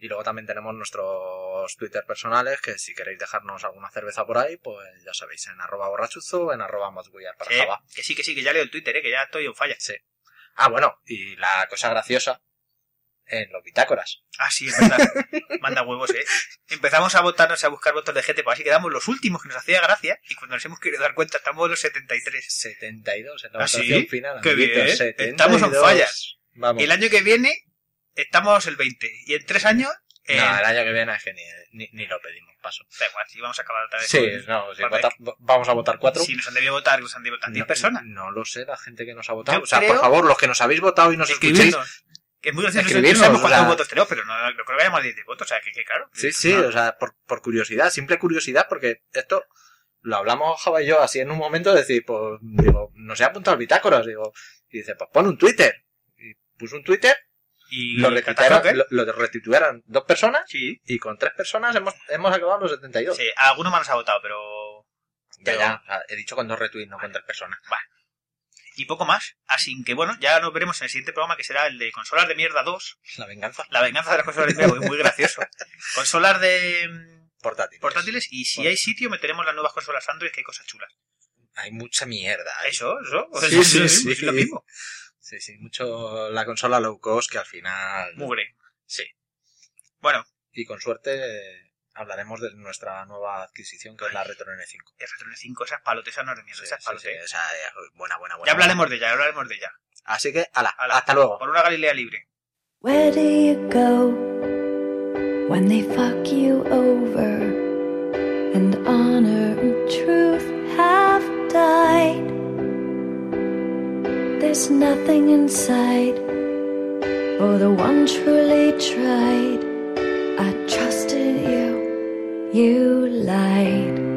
Y luego también tenemos nuestros Twitter personales, que si queréis dejarnos alguna cerveza por ahí, pues ya sabéis, en arroba borrachuzo o en arroba para Sí, Java. que sí, que sí, que ya leo el Twitter, ¿eh? que ya estoy en falla. Sí. Ah, bueno, y la cosa graciosa, en los bitácoras. Ah, sí, es verdad. Manda huevos, ¿eh? Empezamos a votarnos, a buscar votos de gente, pues así quedamos los últimos que nos hacía gracia y cuando nos hemos querido dar cuenta estamos en los 73. 72 en la ¿Ah, votación sí? final. Qué amiguitos, bien. 72. Estamos en fallas. Vamos. El año que viene estamos el 20 y en tres años... eh, No, el año que viene es que ni, ni, ni lo pedimos, paso. Da igual, si vamos a acabar otra vez. Sí, con- no, si Vale. vota- vamos a votar cuatro. Si nos han debido votar, nos han debido votar 10 no, personas. No lo sé, la gente que nos ha votado. Yo o sea, creo- por favor, los que nos habéis votado y nos. Escribirnos. Que es muy gracioso. Sabemos o cuántos sea- votos tenemos, pero no, no creo que haya más de 10 votos. O sea, que, que claro. Sí, sí, No. o sea, por, por curiosidad, simple curiosidad, porque esto lo hablamos Java y yo así en un momento, de decir, pues, digo, no se ha apuntado al bitácoras, digo, y dice, pues pon un Twitter. Y puso un Twitter, Y lo Catastrophe, lo, lo dos personas, Sí. y con tres personas hemos, hemos acabado los 72. Sí, algunos más nos ha votado, pero. Ya, pero- ya, o sea, he dicho con dos retweets, no con tres personas. Y poco más. Así que bueno, ya nos veremos en el siguiente programa que será el de Consolas de Mierda 2. La venganza. La venganza de las consolas de mierda, muy gracioso. Consolas de mm, Portátil. portátiles y si hay sitio meteremos las nuevas consolas Android que hay cosas chulas. Hay mucha mierda. Eso, eso. Sí, sí, sí. es lo mismo. Sí, sí, mucho la consola low cost que al final... Mugre. Sí. Bueno, Y con suerte eh, hablaremos de nuestra nueva adquisición que es la Retro N5. el Retro 5 esas palotes, esas no es mierda, Sí, esas palotes. sí, esa es buena, buena, buena. Ya hablaremos de ella, ya hablaremos de ella. Así que, ala, Ala. hasta luego. Por una Galilea libre. Where do you go when they fuck you over and honor and truth have died? There's nothing inside for the one truly tried. I trusted you, you lied.